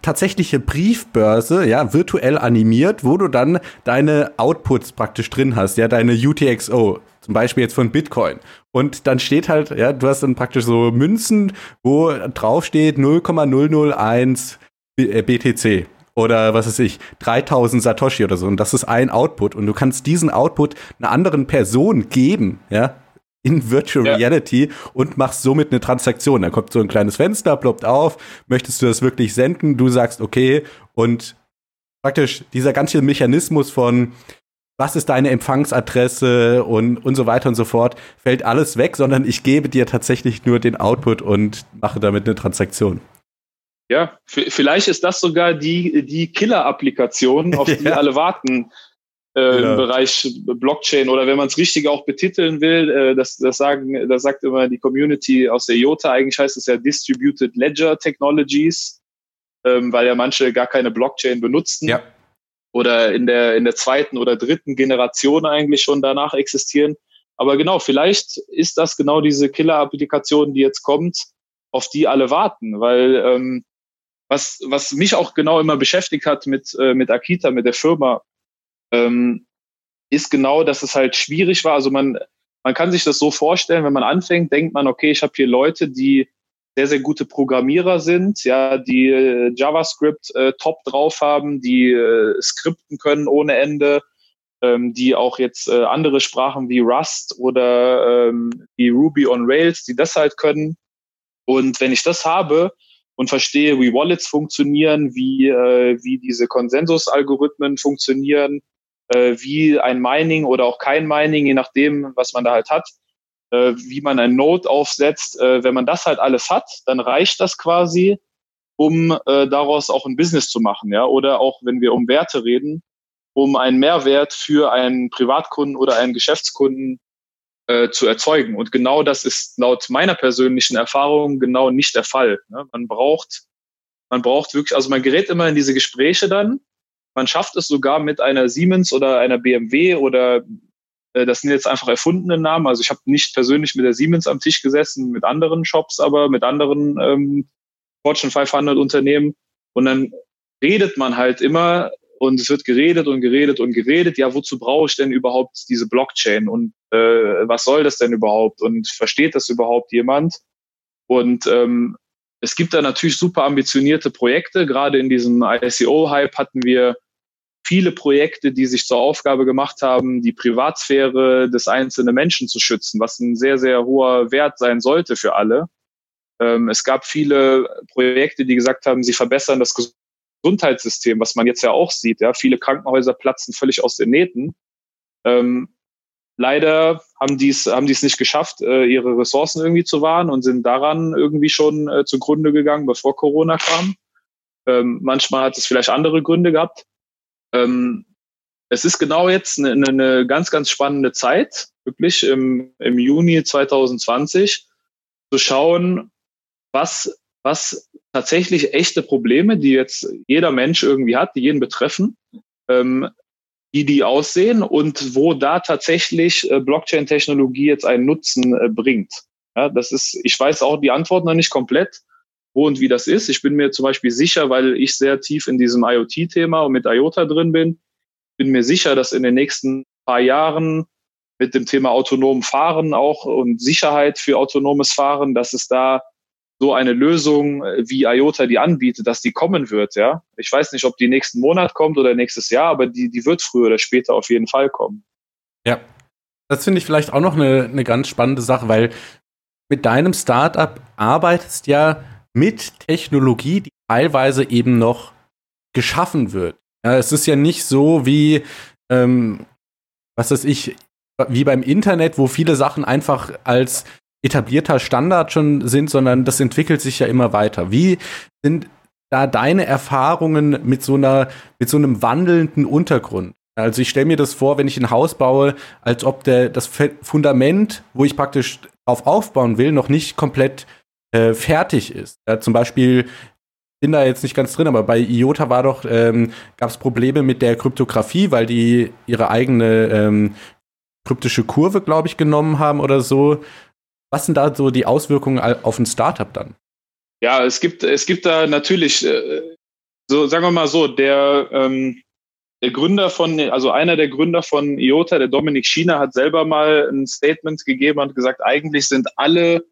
tatsächliche Briefbörse, ja, virtuell animiert, wo du dann deine Outputs praktisch drin hast, ja, deine UTXO, zum Beispiel jetzt von Bitcoin. Und dann steht halt, ja, du hast dann praktisch so Münzen, wo drauf steht 0,001 BTC oder was weiß ich, 3000 Satoshi oder so. Und das ist ein Output. Und du kannst diesen Output einer anderen Person geben, ja, in Virtual ja. Reality und machst somit eine Transaktion. Da kommt so ein kleines Fenster, ploppt auf, möchtest du das wirklich senden? Du sagst okay und praktisch dieser ganze Mechanismus von was ist deine Empfangsadresse und, und so weiter und so fort, fällt alles weg, sondern ich gebe dir tatsächlich nur den Output und mache damit eine Transaktion. Ja, vielleicht ist das sogar die, die Killer-Applikation, auf <laughs> die ja. alle warten äh, ja. im Bereich Blockchain oder wenn man es richtig auch betiteln will, äh, das, das sagen, das sagt immer die Community aus der IOTA, eigentlich heißt es ja Distributed Ledger Technologies, ähm, weil ja manche gar keine Blockchain benutzen. Ja. Oder in der, in der zweiten oder dritten Generation eigentlich schon danach existieren. Aber genau, vielleicht ist das genau diese Killer-Applikation, die jetzt kommt, auf die alle warten, weil ähm, was, was mich auch genau immer beschäftigt hat mit, äh, mit Akita, mit der Firma, ähm, ist genau, dass es halt schwierig war. Also man, man kann sich das so vorstellen, wenn man anfängt, denkt man, okay, ich habe hier Leute, die sehr, sehr gute Programmierer sind, ja, die äh, JavaScript äh, top drauf haben, die äh, skripten können ohne Ende, ähm, die auch jetzt äh, andere Sprachen wie Rust oder ähm, wie Ruby on Rails, die das halt können. Und wenn ich das habe und verstehe, wie Wallets funktionieren, wie, äh, wie diese Konsensusalgorithmen funktionieren, wie ein Mining oder auch kein Mining, je nachdem, was man da halt hat, äh, wie man ein Node aufsetzt. Äh, wenn man das halt alles hat, dann reicht das quasi, um äh, daraus auch ein Business zu machen, ja. Oder auch, wenn wir um Werte reden, um einen Mehrwert für einen Privatkunden oder einen Geschäftskunden äh, zu erzeugen. Und genau das ist laut meiner persönlichen Erfahrung genau nicht der Fall. Ne? Man braucht, man braucht wirklich, also man gerät immer in diese Gespräche dann man schafft es sogar mit einer Siemens oder einer BMW oder äh, das sind jetzt einfach erfundene Namen. Also ich habe nicht persönlich mit der Siemens am Tisch gesessen, mit anderen Shops, aber mit anderen ähm, Fortune 500 Unternehmen. Und dann redet man halt immer und es wird geredet und geredet und geredet. Ja, wozu brauche ich denn überhaupt diese Blockchain und äh, was soll das denn überhaupt und versteht das überhaupt jemand? Und ähm, es gibt da natürlich super ambitionierte Projekte. Gerade in diesem ICO-Hype hatten wir viele Projekte, die sich zur Aufgabe gemacht haben, die Privatsphäre des einzelnen Menschen zu schützen, was ein sehr, sehr hoher Wert sein sollte für alle. Ähm, es gab viele Projekte, die gesagt haben, sie verbessern das Gesundheitssystem, was man jetzt ja auch sieht. Ja, viele Krankenhäuser platzen völlig aus den Nähten. Ähm, leider haben die haben die es nicht geschafft, äh, ihre Ressourcen irgendwie zu wahren und sind daran irgendwie schon äh, zugrunde gegangen, bevor Corona kam. Ähm, manchmal hat es vielleicht andere Gründe gehabt. Ähm, es ist genau jetzt eine, eine, ganz, ganz spannende Zeit, wirklich im, im Juni 2020, zu schauen, was, was tatsächlich echte Probleme, die jetzt jeder Mensch irgendwie hat, die jeden betreffen, ähm, wie die aussehen und wo da tatsächlich äh, Blockchain-Technologie jetzt einen Nutzen äh, bringt. Ja, das ist, ich weiß auch die Antwort noch nicht komplett, wo und wie das ist. Ich bin mir zum Beispiel sicher, weil ich sehr tief in diesem IoT-Thema und mit IOTA drin bin, bin mir sicher, dass in den nächsten paar Jahren mit dem Thema autonomen Fahren auch und Sicherheit für autonomes Fahren, dass es da so eine Lösung äh, wie IOTA die anbietet, dass die kommen wird, ja. Ich weiß nicht, ob die nächsten Monat kommt oder nächstes Jahr, aber die, die wird früher oder später auf jeden Fall kommen. Ja. Das finde ich vielleicht auch noch eine, eine ganz spannende Sache, weil mit deinem Startup arbeitest ja mit Technologie, die teilweise eben noch geschaffen wird. Ja, es ist ja nicht so wie, ähm, was weiß ich, wie beim Internet, wo viele Sachen einfach als etablierter Standard schon sind, sondern das entwickelt sich ja immer weiter. Wie sind da deine Erfahrungen mit so einer, mit so einem wandelnden Untergrund? Also ich stelle mir das vor, wenn ich ein Haus baue, als ob der, das Fundament, wo ich praktisch drauf aufbauen will, noch nicht komplett äh, fertig ist. Ja, zum Beispiel bin da jetzt nicht ganz drin, aber bei IOTA war doch, ähm, gab es Probleme mit der Kryptographie, weil die ihre eigene ähm, kryptische Kurve, glaube ich, genommen haben oder so. Was sind da so die Auswirkungen auf ein Startup dann? Ja, es gibt, es gibt da natürlich, äh, so sagen wir mal so, der, ähm, der Gründer von, also einer der Gründer von IOTA, der Dominik China, hat selber mal ein Statement gegeben und gesagt, eigentlich sind alle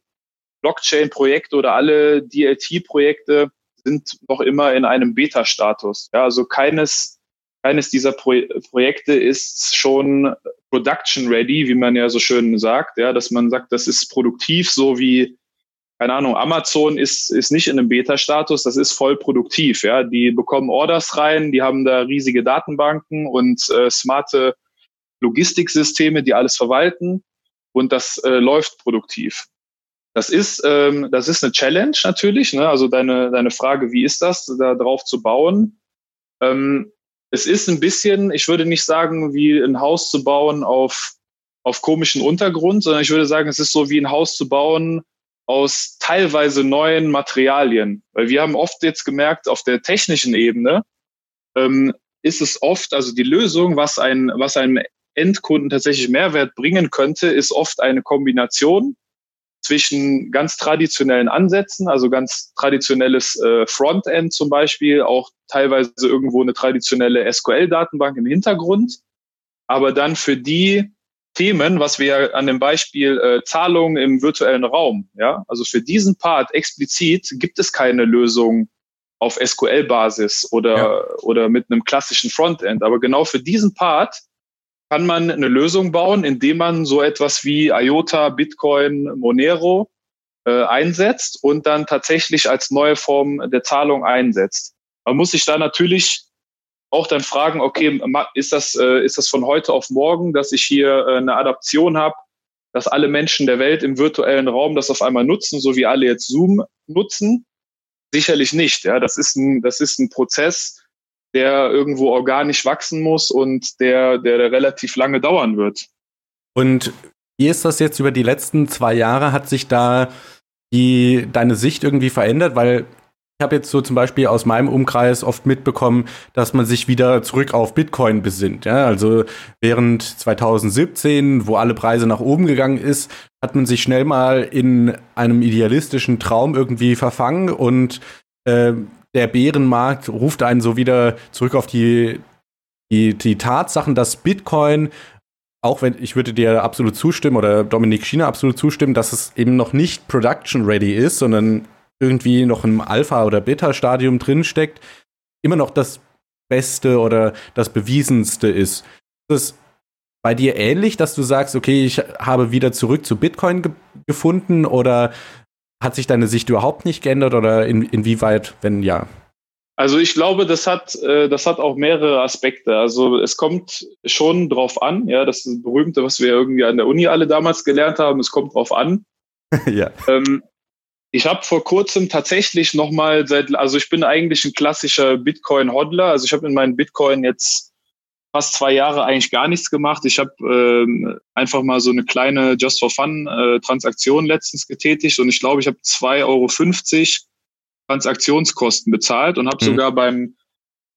Blockchain-Projekte oder alle DLT-Projekte sind noch immer in einem Beta-Status. Ja, also keines, keines dieser Pro Projekte ist schon production ready, wie man ja so schön sagt, ja, dass man sagt, das ist produktiv, so wie keine Ahnung, Amazon ist, ist nicht in einem Beta-Status, das ist voll produktiv. Ja, die bekommen Orders rein, die haben da riesige Datenbanken und äh, smarte Logistiksysteme, die alles verwalten und das äh, läuft produktiv. Das ist, ähm, das ist eine Challenge natürlich. Ne? Also deine, deine Frage, wie ist das, da drauf zu bauen? Ähm, es ist ein bisschen, ich würde nicht sagen, wie ein Haus zu bauen auf, auf komischen Untergrund, sondern ich würde sagen, es ist so wie ein Haus zu bauen aus teilweise neuen Materialien. Weil wir haben oft jetzt gemerkt, auf der technischen Ebene ähm, ist es oft, also die Lösung, was, ein, was einem Endkunden tatsächlich Mehrwert bringen könnte, ist oft eine Kombination zwischen ganz traditionellen Ansätzen, also ganz traditionelles äh, Frontend zum Beispiel, auch teilweise irgendwo eine traditionelle SQL-Datenbank im Hintergrund, aber dann für die Themen, was wir an dem Beispiel äh, Zahlungen im virtuellen Raum, ja, also für diesen Part explizit gibt es keine Lösung auf SQL-Basis oder, ja. oder mit einem klassischen Frontend. Aber genau für diesen Part kann man eine Lösung bauen, indem man so etwas wie IOTA, Bitcoin, Monero äh, einsetzt und dann tatsächlich als neue Form der Zahlung einsetzt. Man muss sich da natürlich auch dann fragen, okay, ist das, äh, ist das von heute auf morgen, dass ich hier äh, eine Adaption habe, dass alle Menschen der Welt im virtuellen Raum das auf einmal nutzen, so wie alle jetzt Zoom nutzen? Sicherlich nicht. Ja, das ist ein, das ist ein Prozess, der irgendwo organisch wachsen muss und der, der, relativ lange dauern wird. Und wie ist das jetzt über die letzten zwei Jahre? Hat sich da die, deine Sicht irgendwie verändert? Weil ich habe jetzt so zum Beispiel aus meinem Umkreis oft mitbekommen, dass man sich wieder zurück auf Bitcoin besinnt. Ja? Also während 2017, wo alle Preise nach oben gegangen ist, hat man sich schnell mal in einem idealistischen Traum irgendwie verfangen und äh, der Bärenmarkt ruft einen so wieder zurück auf die, die, die Tatsachen, dass Bitcoin auch wenn ich würde dir absolut zustimmen oder Dominik China absolut zustimmen, dass es eben noch nicht production ready ist, sondern irgendwie noch im Alpha- oder Beta-Stadium drinsteckt, immer noch das Beste oder das Bewiesenste ist. Ist es bei dir ähnlich, dass du sagst, okay, ich habe wieder zurück zu Bitcoin ge gefunden oder hat sich deine Sicht überhaupt nicht geändert oder in, inwieweit, wenn ja? Also ich glaube, das hat, äh, das hat auch mehrere Aspekte. Also es kommt schon drauf an, ja, das ist das Berühmte, was wir irgendwie an der Uni alle damals gelernt haben, es kommt drauf an. <laughs> ja. Ähm, ich habe vor kurzem tatsächlich nochmal seit, also ich bin eigentlich ein klassischer Bitcoin-Hodler. Also ich habe in meinen Bitcoin jetzt fast zwei Jahre eigentlich gar nichts gemacht. Ich habe ähm, einfach mal so eine kleine Just for Fun äh, Transaktion letztens getätigt und ich glaube, ich habe 2,50 Euro Transaktionskosten bezahlt und habe mhm. sogar beim,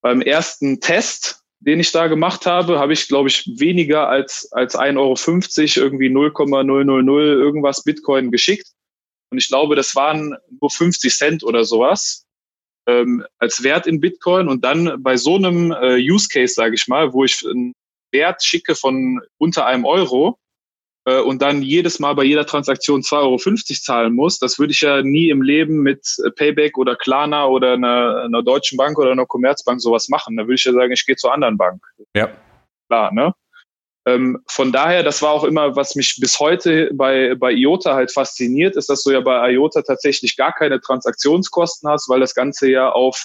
beim ersten Test, den ich da gemacht habe, habe ich, glaube ich, weniger als, als 1,50 Euro irgendwie 0,000 irgendwas Bitcoin geschickt. Und ich glaube, das waren nur 50 Cent oder sowas ähm, als Wert in Bitcoin. Und dann bei so einem äh, Use Case, sage ich mal, wo ich einen Wert schicke von unter einem Euro, äh, und dann jedes Mal bei jeder Transaktion 2,50 Euro zahlen muss, das würde ich ja nie im Leben mit Payback oder Klarna oder einer, einer Deutschen Bank oder einer Commerzbank sowas machen. Da würde ich ja sagen, ich gehe zur anderen Bank. Ja. Klar, ne? Ähm, von daher, das war auch immer, was mich bis heute bei, bei IOTA halt fasziniert, ist, dass du ja bei IOTA tatsächlich gar keine Transaktionskosten hast, weil das Ganze ja auf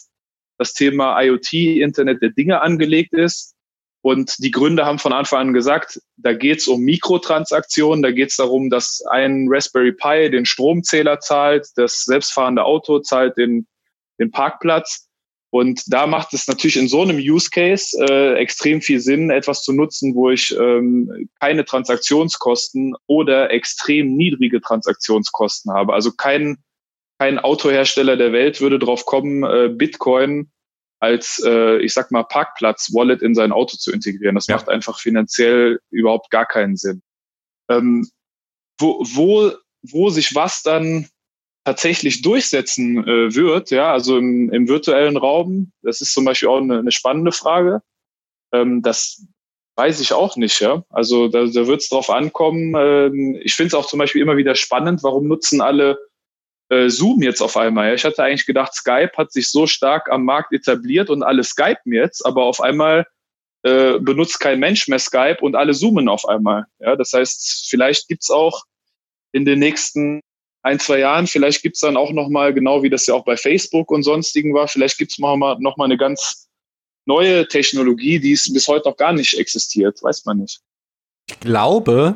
das Thema IoT, Internet der Dinge angelegt ist. Und die Gründer haben von Anfang an gesagt, da geht es um Mikrotransaktionen, da geht es darum, dass ein Raspberry Pi den Stromzähler zahlt, das selbstfahrende Auto zahlt den, den Parkplatz. Und da macht es natürlich in so einem Use Case äh, extrem viel Sinn, etwas zu nutzen, wo ich ähm, keine Transaktionskosten oder extrem niedrige Transaktionskosten habe. Also kein, kein Autohersteller der Welt würde drauf kommen, äh, Bitcoin als, äh, ich sag mal, Parkplatz-Wallet in sein Auto zu integrieren. Das ja. macht einfach finanziell überhaupt gar keinen Sinn. Ähm, wo, wo, wo sich was dann tatsächlich durchsetzen äh, wird, ja, also im, im virtuellen Raum, das ist zum Beispiel auch eine, eine spannende Frage. Ähm, das weiß ich auch nicht, ja. Also da, da wird es drauf ankommen. Ähm, ich finde es auch zum Beispiel immer wieder spannend, warum nutzen alle äh, Zoom jetzt auf einmal. Ich hatte eigentlich gedacht, Skype hat sich so stark am Markt etabliert und alle skypen jetzt, aber auf einmal äh, benutzt kein Mensch mehr Skype und alle zoomen auf einmal. Ja, das heißt, vielleicht gibt's auch in den nächsten ein, zwei Jahren, vielleicht gibt's dann auch nochmal, genau wie das ja auch bei Facebook und sonstigen war, vielleicht gibt's mal noch mal eine ganz neue Technologie, die es bis heute noch gar nicht existiert, weiß man nicht. Ich glaube,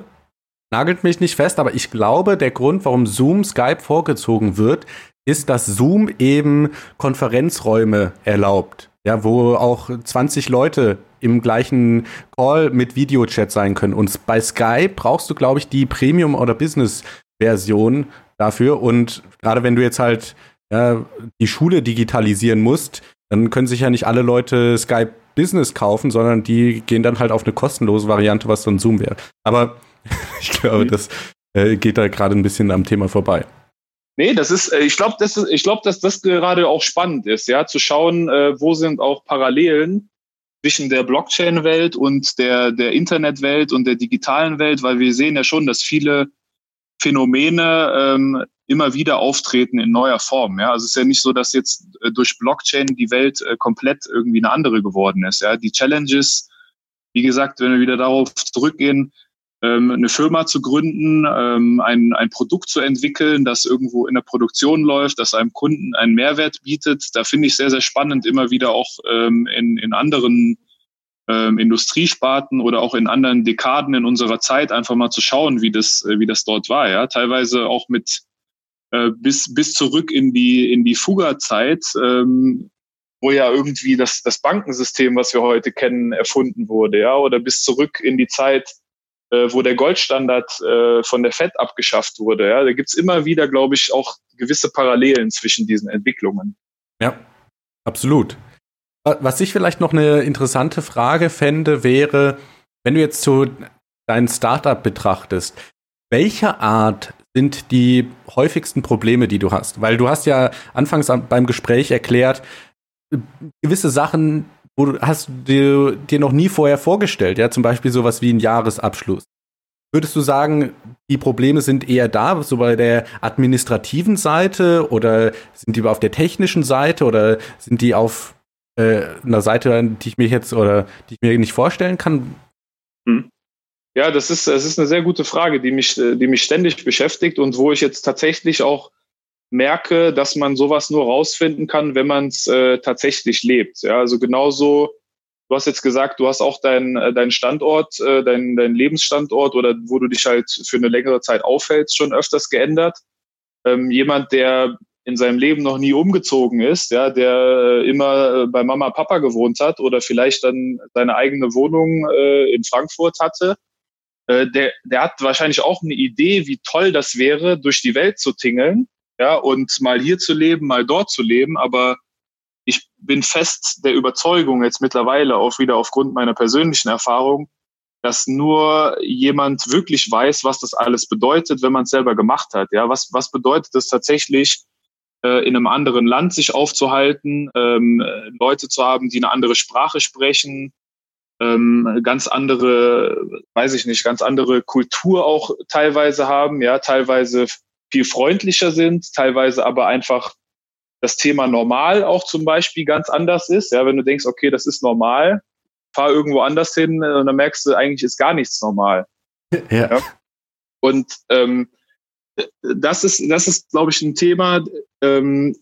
nagelt mich nicht fest, aber ich glaube, der Grund, warum Zoom Skype vorgezogen wird, ist, dass Zoom eben Konferenzräume erlaubt. Ja, wo auch 20 Leute im gleichen Call mit Videochat sein können. Und bei Skype brauchst du, glaube ich, die Premium- oder Business-Version dafür. Und gerade wenn du jetzt halt ja, die Schule digitalisieren musst, dann können sich ja nicht alle Leute Skype Business kaufen, sondern die gehen dann halt auf eine kostenlose Variante, was ein Zoom wäre. Aber <laughs> ich glaube, das äh, geht da gerade ein bisschen am Thema vorbei. Nee, das ist, äh, ich glaube, das ich glaube, dass das gerade auch spannend ist, ja, zu schauen, äh, wo sind auch Parallelen zwischen der Blockchain-Welt und der, der Internet-Welt und der digitalen Welt, weil wir sehen ja schon, dass viele Phänomene ähm, immer wieder auftreten in neuer Form. Ja, also es ist ja nicht so, dass jetzt äh, durch Blockchain die Welt äh, komplett irgendwie eine andere geworden ist. Ja, die Challenges, wie gesagt, wenn wir wieder darauf zurückgehen, ähm, eine Firma zu gründen, ähm, ein, ein Produkt zu entwickeln, das irgendwo in der Produktion läuft, das einem Kunden einen Mehrwert bietet. Da finde ich sehr, sehr spannend, immer wieder auch ähm, in, in anderen ähm, Industriesparten oder auch in anderen Dekaden in unserer Zeit einfach mal zu schauen, wie das, äh, wie das dort war. Ja, teilweise auch mit äh, bis bis zurück in die in die Fugger-Zeit, ähm, wo ja irgendwie das das Bankensystem, was wir heute kennen, erfunden wurde, ja, oder bis zurück in die Zeit äh, wo der Goldstandard äh, von der Fed abgeschafft wurde. Ja? Da gibt's immer wieder, glaube ich, auch gewisse Parallelen zwischen diesen Entwicklungen. Ja, absolut. Was ich vielleicht noch eine interessante Frage fände, wäre, wenn du jetzt so dein Startup betrachtest, welcher Art sind die häufigsten Probleme, die du hast? Weil du hast ja anfangs beim Gespräch erklärt, gewisse Sachen wo du, hast du dir noch nie vorher vorgestellt, ja, zum Beispiel sowas wie ein Jahresabschluss. Würdest du sagen, die Probleme sind eher da, so bei der administrativen Seite oder sind die auf der technischen Seite oder sind die auf äh, einer Seite, die ich mir jetzt oder die ich mir nicht vorstellen kann? Hm. Ja, das ist, das ist eine sehr gute Frage, die mich, die mich ständig beschäftigt und wo ich jetzt tatsächlich auch merke, dass man sowas nur rausfinden kann, wenn man es äh, tatsächlich lebt. Ja, also genauso, du hast jetzt gesagt, du hast auch deinen äh, dein Standort, äh, dein, dein Lebensstandort oder wo du dich halt für eine längere Zeit aufhältst, schon öfters geändert. Ähm, jemand, der in seinem Leben noch nie umgezogen ist, ja, der äh, immer äh, bei Mama, Papa gewohnt hat oder vielleicht dann seine eigene Wohnung äh, in Frankfurt hatte, äh, der, der hat wahrscheinlich auch eine Idee, wie toll das wäre, durch die Welt zu tingeln ja, und mal hier zu leben, mal dort zu leben, aber ich bin fest der Überzeugung jetzt mittlerweile auch wieder aufgrund meiner persönlichen Erfahrung, dass nur jemand wirklich weiß, was das alles bedeutet, wenn man es selber gemacht hat. Ja, was, was bedeutet es tatsächlich, in einem anderen Land sich aufzuhalten, ähm, Leute zu haben, die eine andere Sprache sprechen, ähm, ganz andere, weiß ich nicht, ganz andere Kultur auch teilweise haben, ja, teilweise viel freundlicher sind, teilweise aber einfach das Thema normal auch zum Beispiel ganz anders ist. Ja, wenn du denkst, okay, das ist normal, fahr irgendwo anders hin und dann merkst du, eigentlich ist gar nichts normal. Ja. ja? Und ähm, das ist, das ist, glaube ich, ein Thema, ähm,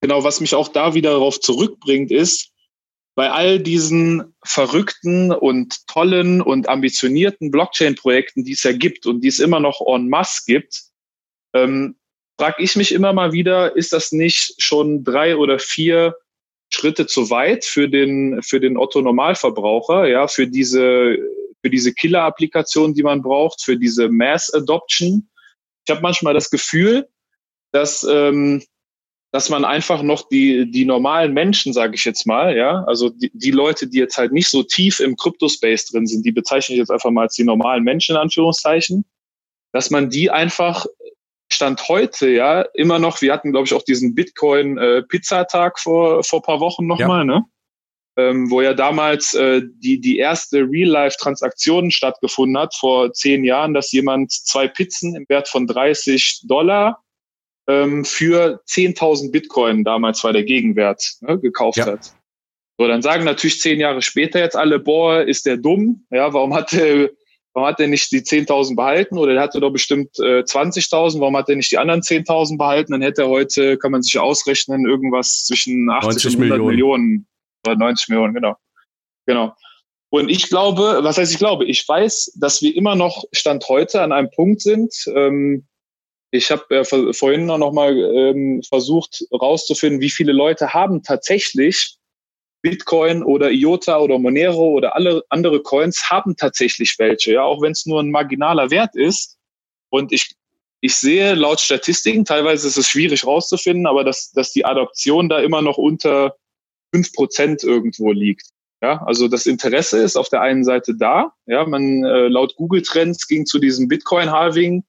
genau, was mich auch da wieder darauf zurückbringt, ist, bei all diesen verrückten und tollen und ambitionierten Blockchain-Projekten, die es ja gibt und die es immer noch en masse gibt, ähm, frage ich mich immer mal wieder, ist das nicht schon drei oder vier Schritte zu weit für den, für den Otto-Normalverbraucher, ja, für diese, für diese Killer-Applikation, die man braucht, für diese Mass-Adoption? Ich habe manchmal das Gefühl, dass ähm, dass man einfach noch die, die normalen Menschen, sage ich jetzt mal, ja, also die, die Leute, die jetzt halt nicht so tief im Kryptospace drin sind, die bezeichne ich jetzt einfach mal als die normalen Menschen in Anführungszeichen, dass man die einfach Stand heute, ja, immer noch, wir hatten, glaube ich, auch diesen Bitcoin-Pizzatag äh, vor, vor paar Wochen nochmal, ja. ne? Ähm, wo ja damals äh, die, die erste Real-Life-Transaktion stattgefunden hat, vor zehn Jahren, dass jemand zwei Pizzen im Wert von 30 Dollar ähm, für 10.000 Bitcoin, damals war der Gegenwert, ne, gekauft ja. hat. So, dann sagen natürlich zehn Jahre später jetzt alle, boah, ist der dumm? Ja, warum hat der, warum hat der nicht die 10.000 behalten? Oder der hatte doch bestimmt äh, 20.000, warum hat der nicht die anderen 10.000 behalten? Dann hätte er heute, kann man sich ausrechnen, irgendwas zwischen 80 und 100 Millionen. Millionen. Oder 90 Millionen, genau. Genau. Und ich glaube, was heißt ich glaube? Ich weiß, dass wir immer noch Stand heute an einem Punkt sind, ähm, ich habe ja vorhin noch mal ähm, versucht herauszufinden, wie viele Leute haben tatsächlich Bitcoin oder IOTA oder Monero oder alle andere Coins haben tatsächlich welche, ja, auch wenn es nur ein marginaler Wert ist. Und ich, ich sehe laut Statistiken, teilweise ist es schwierig rauszufinden, aber dass, dass die Adoption da immer noch unter fünf Prozent irgendwo liegt. Ja, also das Interesse ist auf der einen Seite da. Ja, man äh, laut Google Trends ging zu diesem Bitcoin Halving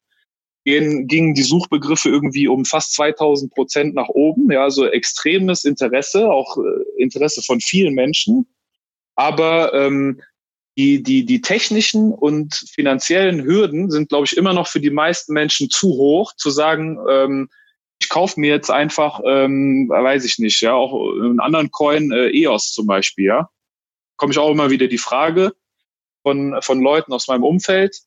gehen, gingen die Suchbegriffe irgendwie um fast 2000 Prozent nach oben. Ja, also extremes Interesse, auch äh, Interesse von vielen Menschen. Aber ähm, die, die, die technischen und finanziellen Hürden sind, glaube ich, immer noch für die meisten Menschen zu hoch, zu sagen, ähm, ich kaufe mir jetzt einfach, ähm, weiß ich nicht, ja, auch einen anderen Coin, äh, EOS zum Beispiel, ja. Komme ich auch immer wieder die Frage von, von Leuten aus meinem Umfeld,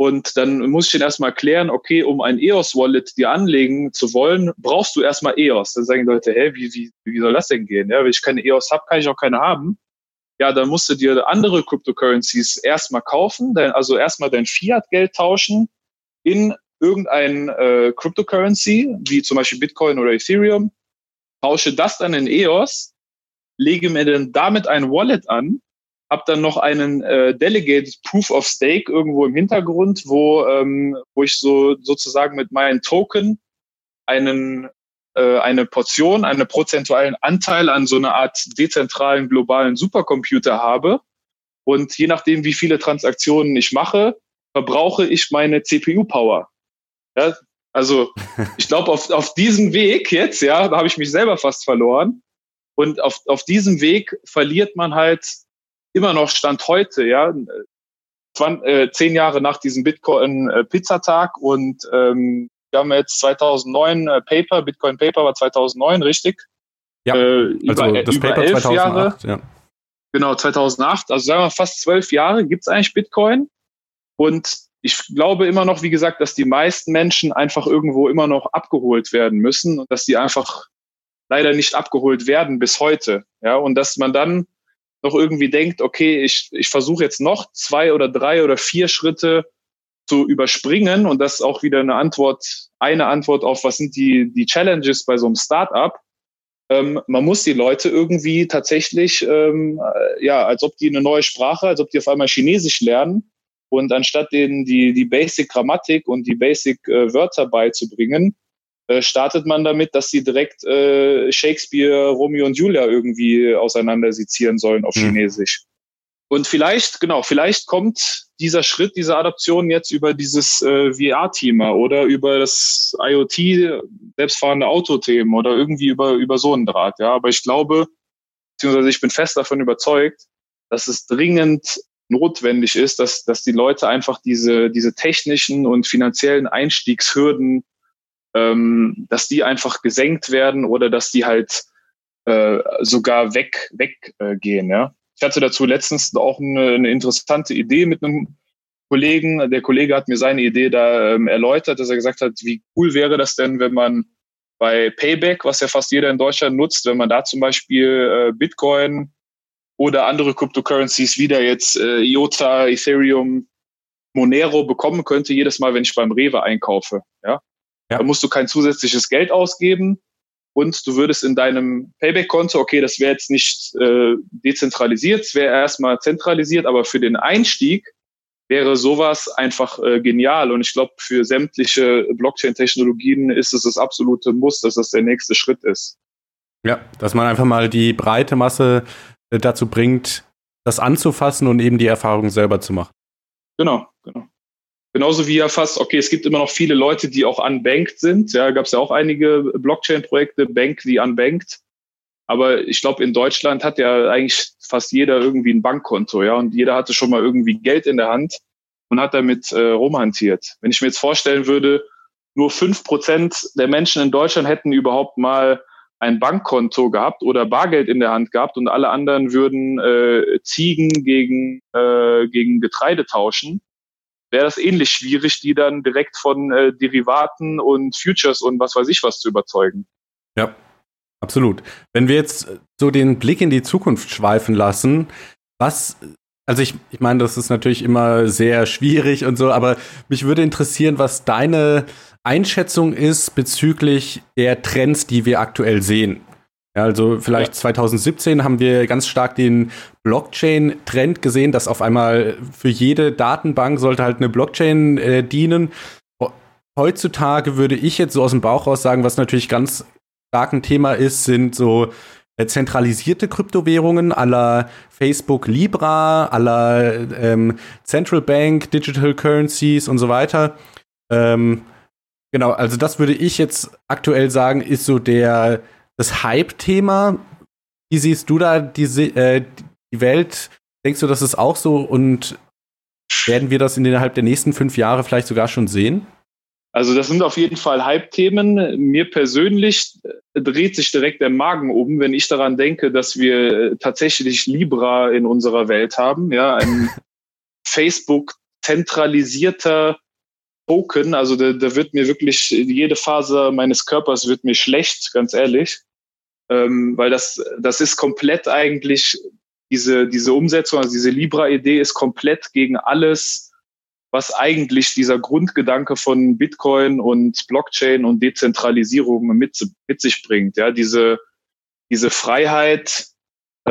und dann muss ich den erstmal klären, okay, um ein EOS-Wallet dir anlegen zu wollen, brauchst du erstmal EOS. Dann sagen die Leute, hä, wie, wie, wie soll das denn gehen? Ja, wenn ich keine EOS habe, kann ich auch keine haben. Ja, dann musst du dir andere Cryptocurrencies erstmal kaufen, also erstmal dein Fiat-Geld tauschen in irgendein äh, Cryptocurrency, wie zum Beispiel Bitcoin oder Ethereum, tausche das dann in EOS, lege mir dann damit ein Wallet an habe dann noch einen äh, Delegated Proof of Stake irgendwo im Hintergrund, wo, ähm, wo ich so sozusagen mit meinen Token einen äh, eine Portion, einen prozentualen Anteil an so einer Art dezentralen globalen Supercomputer habe. Und je nachdem, wie viele Transaktionen ich mache, verbrauche ich meine CPU-Power. Ja, also ich glaube, auf, auf diesem Weg jetzt, ja, da habe ich mich selber fast verloren. Und auf, auf diesem Weg verliert man halt immer noch Stand heute, ja, äh, zehn Jahre nach diesem Bitcoin-Pizzatag äh, und ähm, wir haben jetzt 2009 äh, Paper, Bitcoin Paper war 2009, richtig? Ja, äh, also über, das über Paper elf 2008, Jahre. Ja. Genau, 2008, also sagen wir fast zwölf Jahre gibt's eigentlich Bitcoin und ich glaube immer noch, wie gesagt, dass die meisten Menschen einfach irgendwo immer noch abgeholt werden müssen und dass die einfach leider nicht abgeholt werden bis heute. Ja, und dass man dann noch irgendwie denkt, okay, ich, ich versuche jetzt noch zwei oder drei oder vier Schritte zu überspringen und das ist auch wieder eine Antwort, eine Antwort auf, was sind die, die Challenges bei so einem Startup. Ähm, man muss die Leute irgendwie tatsächlich, ähm, äh, ja, als ob die eine neue Sprache, als ob die auf einmal Chinesisch lernen und anstatt denen die, die Basic Grammatik und die Basic äh, Wörter beizubringen, äh, startet man damit, dass sie direkt äh, Shakespeare, Romeo und Julia irgendwie auseinandersezieren sollen auf mhm. Chinesisch. Und vielleicht, genau, vielleicht kommt dieser Schritt, diese Adaption jetzt über dieses äh, VR-Thema oder über das IoT, selbstfahrende Auto-Themen oder irgendwie über, über so einen Draht. Ja, aber ich glaube, beziehungsweise ich bin fest davon überzeugt, dass es dringend notwendig ist, dass, dass die Leute einfach diese, diese technischen und finanziellen Einstiegshürden, ähm, dass die einfach gesenkt werden oder dass die halt äh, sogar weg weggehen. Äh, ja? Ich hatte dazu letztens auch eine, eine interessante Idee mit einem Kollegen. Der Kollege hat mir seine Idee da ähm, erläutert, dass er gesagt hat, wie cool wäre das denn, wenn man bei Payback, was ja fast jeder in Deutschland nutzt, wenn man da zum Beispiel äh, Bitcoin oder andere Cryptocurrencies wieder jetzt äh, IOTA, Ethereum, Monero bekommen könnte, jedes Mal, wenn ich beim Rewe einkaufe. Ja? ja. Da musst du kein zusätzliches Geld ausgeben und du würdest in deinem Payback-Konto, okay, das wäre jetzt nicht äh, dezentralisiert, es wäre erstmal zentralisiert, aber für den Einstieg wäre sowas einfach äh, genial. Und ich glaube, für sämtliche Blockchain-Technologien ist es das absolute Muss, dass das der nächste Schritt ist. Ja, dass man einfach mal die breite Masse dazu bringt, das anzufassen und eben die Erfahrung selber zu machen. Genau, genau. Genauso wie ja fast, okay, es gibt immer noch viele Leute, die auch unbanked sind. Ja, gab es ja auch einige Blockchain-Projekte, Bank, die unbanked. Aber ich glaube, in Deutschland hat ja eigentlich fast jeder irgendwie ein Bankkonto, ja, und jeder hatte schon mal irgendwie Geld in der Hand und hat damit äh, rumhantiert. Wenn ich mir jetzt vorstellen würde, nur fünf Prozent der Menschen in Deutschland hätten überhaupt mal ein Bankkonto gehabt oder Bargeld in der Hand gehabt und alle anderen würden äh, Ziegen gegen, äh, gegen Getreide tauschen, wäre das ähnlich schwierig, die dann direkt von äh, Derivaten und Futures und was weiß ich was zu überzeugen. Ja, Absolut. Wenn wir jetzt so den Blick in die Zukunft schweifen lassen, was, also ich, ich meine, das ist natürlich immer sehr schwierig und so, aber mich würde interessieren, was deine Einschätzung ist bezüglich der Trends, die wir aktuell sehen. Also vielleicht ja. 2017 haben wir ganz stark den Blockchain-Trend gesehen, dass auf einmal für jede Datenbank sollte halt eine Blockchain äh, dienen. Heutzutage würde ich jetzt so aus dem Bauch raus sagen, was natürlich ganz starken Thema ist, sind so äh, zentralisierte Kryptowährungen aller Facebook Libra, aller ähm, Central Bank Digital Currencies und so weiter. Ähm, genau, also das würde ich jetzt aktuell sagen, ist so der das Hype-Thema. Wie siehst du da diese, äh, die Welt? Denkst du, das ist auch so und werden wir das innerhalb der nächsten fünf Jahre vielleicht sogar schon sehen? Also das sind auf jeden Fall Hype-Themen. Mir persönlich äh, dreht sich direkt der Magen um, wenn ich daran denke, dass wir äh, tatsächlich Libra in unserer Welt haben. Ja, ein <laughs> Facebook zentralisierter Token. Also da, da wird mir wirklich jede Phase meines Körpers wird mir schlecht, ganz ehrlich, ähm, weil das das ist komplett eigentlich diese diese Umsetzung, also diese Libra-Idee ist komplett gegen alles was eigentlich dieser Grundgedanke von Bitcoin und Blockchain und Dezentralisierung mit, mit sich bringt. Ja, diese, diese Freiheit,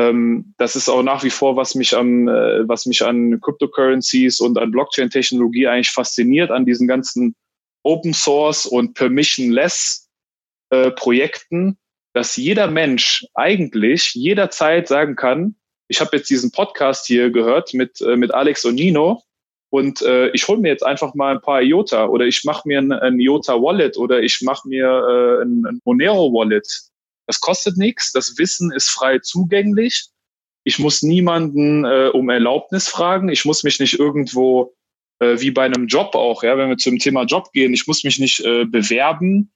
ähm, das ist auch nach wie vor, was mich an, äh, was mich an Cryptocurrencies und an Blockchain-Technologie eigentlich fasziniert, an diesen ganzen Open Source und Permissionless äh, Projekten, dass jeder Mensch eigentlich jederzeit sagen kann, ich habe jetzt diesen Podcast hier gehört mit, äh, mit Alex und Nino und äh, ich hole mir jetzt einfach mal ein paar IOTA oder ich mache mir ein, ein IOTA Wallet oder ich mache mir äh, ein, ein Monero Wallet. Das kostet nichts, das Wissen ist frei zugänglich. Ich muss niemanden äh, um Erlaubnis fragen. Ich muss mich nicht irgendwo äh, wie bei einem Job auch, ja, wenn wir zum Thema Job gehen, ich muss mich nicht äh, bewerben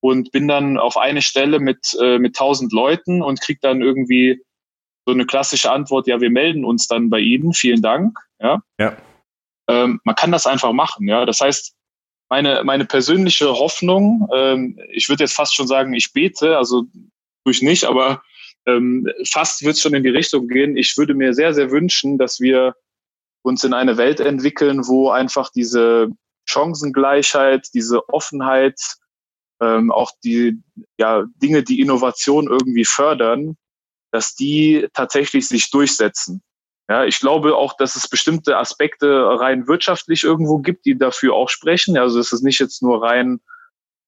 und bin dann auf eine Stelle mit äh, mit tausend Leuten und krieg dann irgendwie so eine klassische Antwort, ja, wir melden uns dann bei Ihnen, vielen Dank. Ja. ja. Ähm, man kann das einfach machen. Ja, das heißt, meine meine persönliche Hoffnung, ähm, ich würde jetzt fast schon sagen, ich bete, also durch nicht, aber ähm, fast wird es schon in die Richtung gehen. Ich würde mir sehr sehr wünschen, dass wir uns in eine Welt entwickeln, wo einfach diese Chancengleichheit, diese Offenheit, ähm, auch die ja, Dinge, die Innovation irgendwie fördern, dass die tatsächlich sich durchsetzen. Ja, ich glaube auch, dass es bestimmte Aspekte rein wirtschaftlich irgendwo gibt, die dafür auch sprechen. Also es ist nicht jetzt nur rein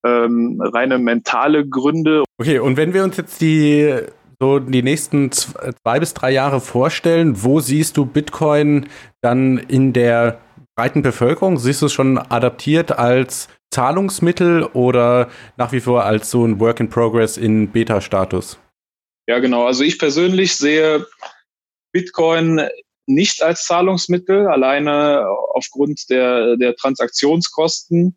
ähm, reine mentale Gründe. Okay, und wenn wir uns jetzt die so die nächsten zwei bis drei Jahre vorstellen, wo siehst du Bitcoin dann in der breiten Bevölkerung? Siehst du es schon adaptiert als Zahlungsmittel oder nach wie vor als so ein Work in Progress in Beta-Status? Ja, genau. Also ich persönlich sehe Bitcoin nicht als Zahlungsmittel, alleine aufgrund der, der Transaktionskosten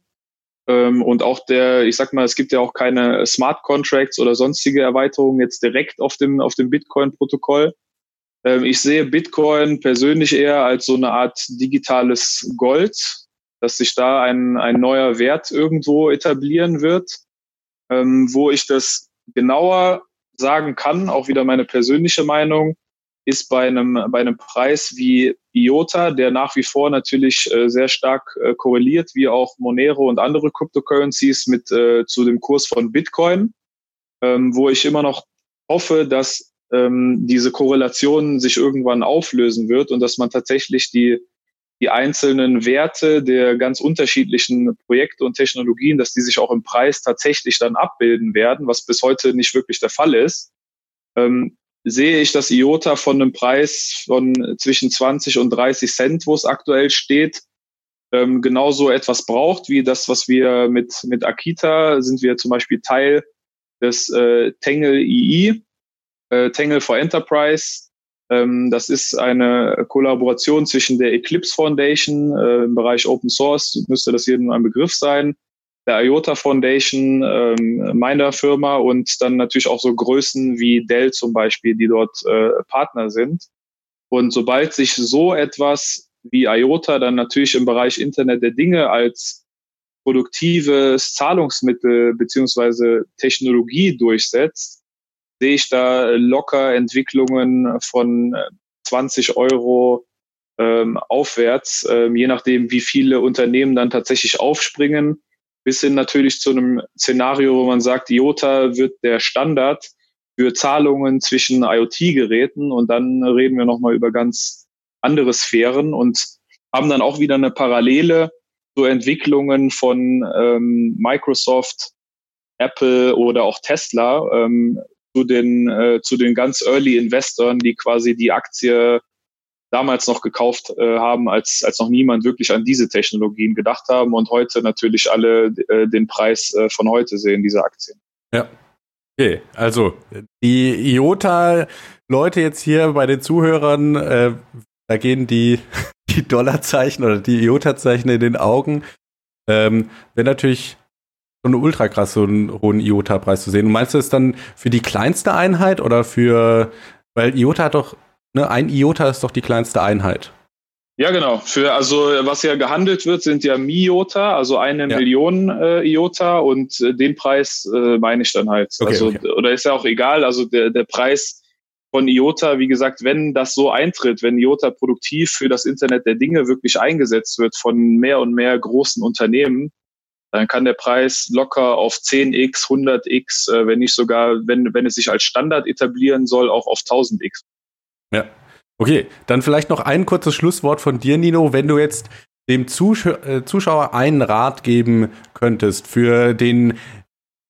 und auch der, ich sag mal, es gibt ja auch keine Smart Contracts oder sonstige Erweiterungen jetzt direkt auf dem, auf dem Bitcoin-Protokoll. Ähm, ich sehe Bitcoin persönlich eher als so eine Art digitales Gold, dass sich da ein, ein neuer Wert irgendwo etablieren wird, ähm, wo ich das genauer sagen kann, auch wieder meine persönliche Meinung, ist bei einem, bei einem Preis wie IOTA, der nach wie vor natürlich äh, sehr stark äh, korreliert, wie auch Monero und andere Cryptocurrencies mit äh, zu dem Kurs von Bitcoin, ähm, wo ich immer noch hoffe, dass ähm, diese Korrelation sich irgendwann auflösen wird und dass man tatsächlich die, die einzelnen Werte der ganz unterschiedlichen Projekte und Technologien, dass die sich auch im Preis tatsächlich dann abbilden werden, was bis heute nicht wirklich der Fall ist. Ähm, sehe ich das IOTA von einem Preis von zwischen 20 und 30 Cent, wo es aktuell steht, ähm, genauso etwas braucht wie das, was wir mit, mit Akita sind wir zum Beispiel Teil des äh, Tangle II, äh, Tangle for Enterprise. Ähm, das ist eine Kollaboration zwischen der Eclipse Foundation äh, im Bereich Open Source, müsste das jedem ein Begriff sein, der IOTA Foundation, ähm, meiner Firma und dann natürlich auch so Größen wie Dell zum Beispiel, die dort äh, Partner sind. Und sobald sich so etwas wie IOTA dann natürlich im Bereich Internet der Dinge als produktives Zahlungsmittel beziehungsweise Technologie durchsetzt, sehe ich da locker Entwicklungen von 20 Euro ähm, aufwärts, ähm, je nachdem, wie viele Unternehmen dann tatsächlich aufspringen bis hin natürlich zu einem Szenario, wo man sagt, IOTA wird der Standard für Zahlungen zwischen IoT-Geräten und dann reden wir nochmal über ganz andere Sphären und haben dann auch wieder eine Parallele zu Entwicklungen von ähm, Microsoft, Apple oder auch Tesla ähm, zu den äh, zu den ganz Early Investoren, die quasi die Aktie damals noch gekauft äh, haben, als, als noch niemand wirklich an diese Technologien gedacht haben und heute natürlich alle äh, den Preis äh, von heute sehen, diese Aktien. Ja. Okay, also die IOTA-Leute jetzt hier bei den Zuhörern, äh, da gehen die, <laughs> die Dollarzeichen oder die IOTA-Zeichen in den Augen. Ähm, Wäre natürlich so eine ultra krass, so einen hohen IOTA-Preis zu sehen. Und meinst du es dann für die kleinste Einheit oder für, weil IOTA hat doch Ne, ein IOTA ist doch die kleinste Einheit. Ja, genau. Für also was ja gehandelt wird, sind ja Mi-IOTA, also eine ja. Million äh, IOTA und äh, den Preis äh, meine ich dann halt. Okay, also okay. oder ist ja auch egal. Also der, der Preis von IOTA, wie gesagt, wenn das so eintritt, wenn IOTA produktiv für das Internet der Dinge wirklich eingesetzt wird von mehr und mehr großen Unternehmen, dann kann der Preis locker auf 10x, 100x, äh, wenn nicht sogar, wenn, wenn es sich als Standard etablieren soll, auch auf 1000x ja. Okay, dann vielleicht noch ein kurzes Schlusswort von dir, Nino. Wenn du jetzt dem Zusch äh, Zuschauer einen Rat geben könntest für den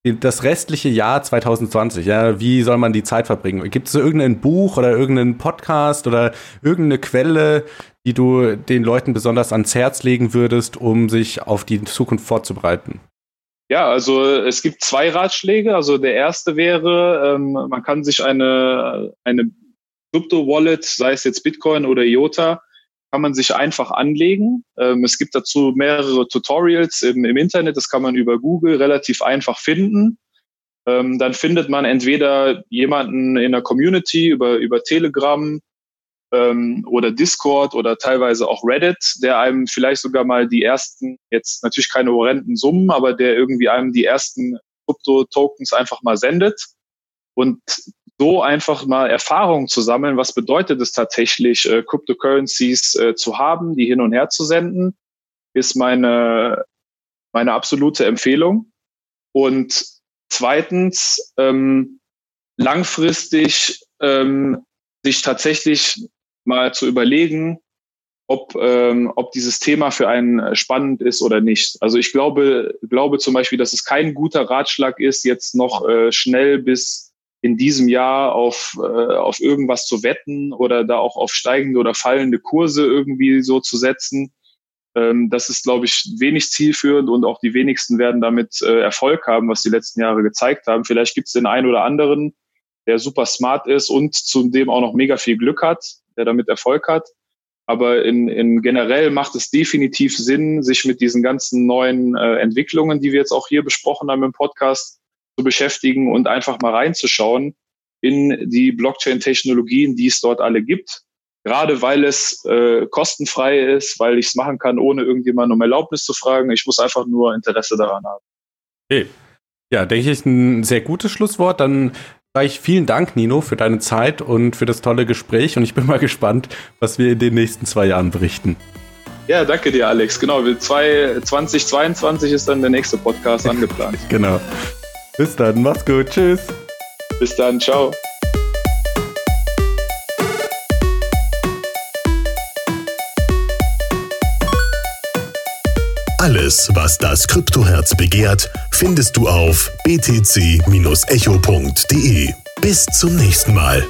das restliche Jahr 2020, ja, wie soll man die Zeit verbringen? Gibt es irgendein Buch oder irgendeinen Podcast oder irgendeine Quelle, die du den Leuten besonders ans Herz legen würdest, um sich auf die Zukunft vorzubereiten? Ja, also es gibt zwei Ratschläge. Also der erste wäre, ähm, man kann sich eine, eine Krypto-Wallet, sei es jetzt Bitcoin oder IOTA, kann man sich einfach anlegen. Ähm, es gibt dazu mehrere Tutorials im, im, Internet, das kann man über Google relativ einfach finden. Ähm, dann findet man entweder jemanden in der Community über, über Telegram ähm, oder Discord oder teilweise auch Reddit, der einem vielleicht sogar mal die ersten, jetzt natürlich keine horrenden Summen, aber der irgendwie einem die ersten Krypto-Tokens einfach mal sendet. Und so einfach mal Erfahrungen zu sammeln, was bedeutet es tatsächlich, äh, Cryptocurrencies äh, zu haben, die hin und her zu senden, ist meine, meine absolute Empfehlung. Und zweitens, ähm, langfristig ähm, sich tatsächlich mal zu überlegen, ob, ähm, ob dieses Thema für einen spannend ist oder nicht. Also ich glaube, glaube zum Beispiel, dass es kein guter Ratschlag ist, jetzt noch äh, schnell bis in diesem Jahr auf, äh, auf irgendwas zu wetten oder da auch auf steigende oder fallende Kurse irgendwie so zu setzen. Ähm, das ist, glaube ich, wenig zielführend und auch die wenigsten werden damit äh, Erfolg haben, was die letzten Jahre gezeigt haben. Vielleicht gibt es den einen oder anderen, der super smart ist und zudem auch noch mega viel Glück hat. der damit Erfolg hat. Aber in, in generell macht es definitiv Sinn, sich mit diesen ganzen neuen äh, Entwicklungen, die wir jetzt auch hier besprochen haben im Podcast, zu beschäftigen und einfach mal reinzuschauen in die Blockchain-Technologien, die es dort alle gibt. Gerade weil es äh, kostenfrei ist, weil ich es machen kann, ohne irgendjemanden um Erlaubnis zu fragen. Ich muss einfach nur Interesse daran haben. Okay. Ja, denke ich, ein sehr gutes Schlusswort. Dann sage ich vielen Dank, Nino, für deine Zeit und für das tolle Gespräch. Und ich bin mal gespannt, was wir in den nächsten zwei Jahren berichten. Ja, danke dir, Alex. Genau, 2022 ist dann der nächste Podcast <laughs> angeplant. genau. Bis dann, mach's gut. Tschüss. Bis dann, ciao. Alles, was das Kryptoherz begehrt, findest du auf btc-echo.de. Bis zum nächsten Mal.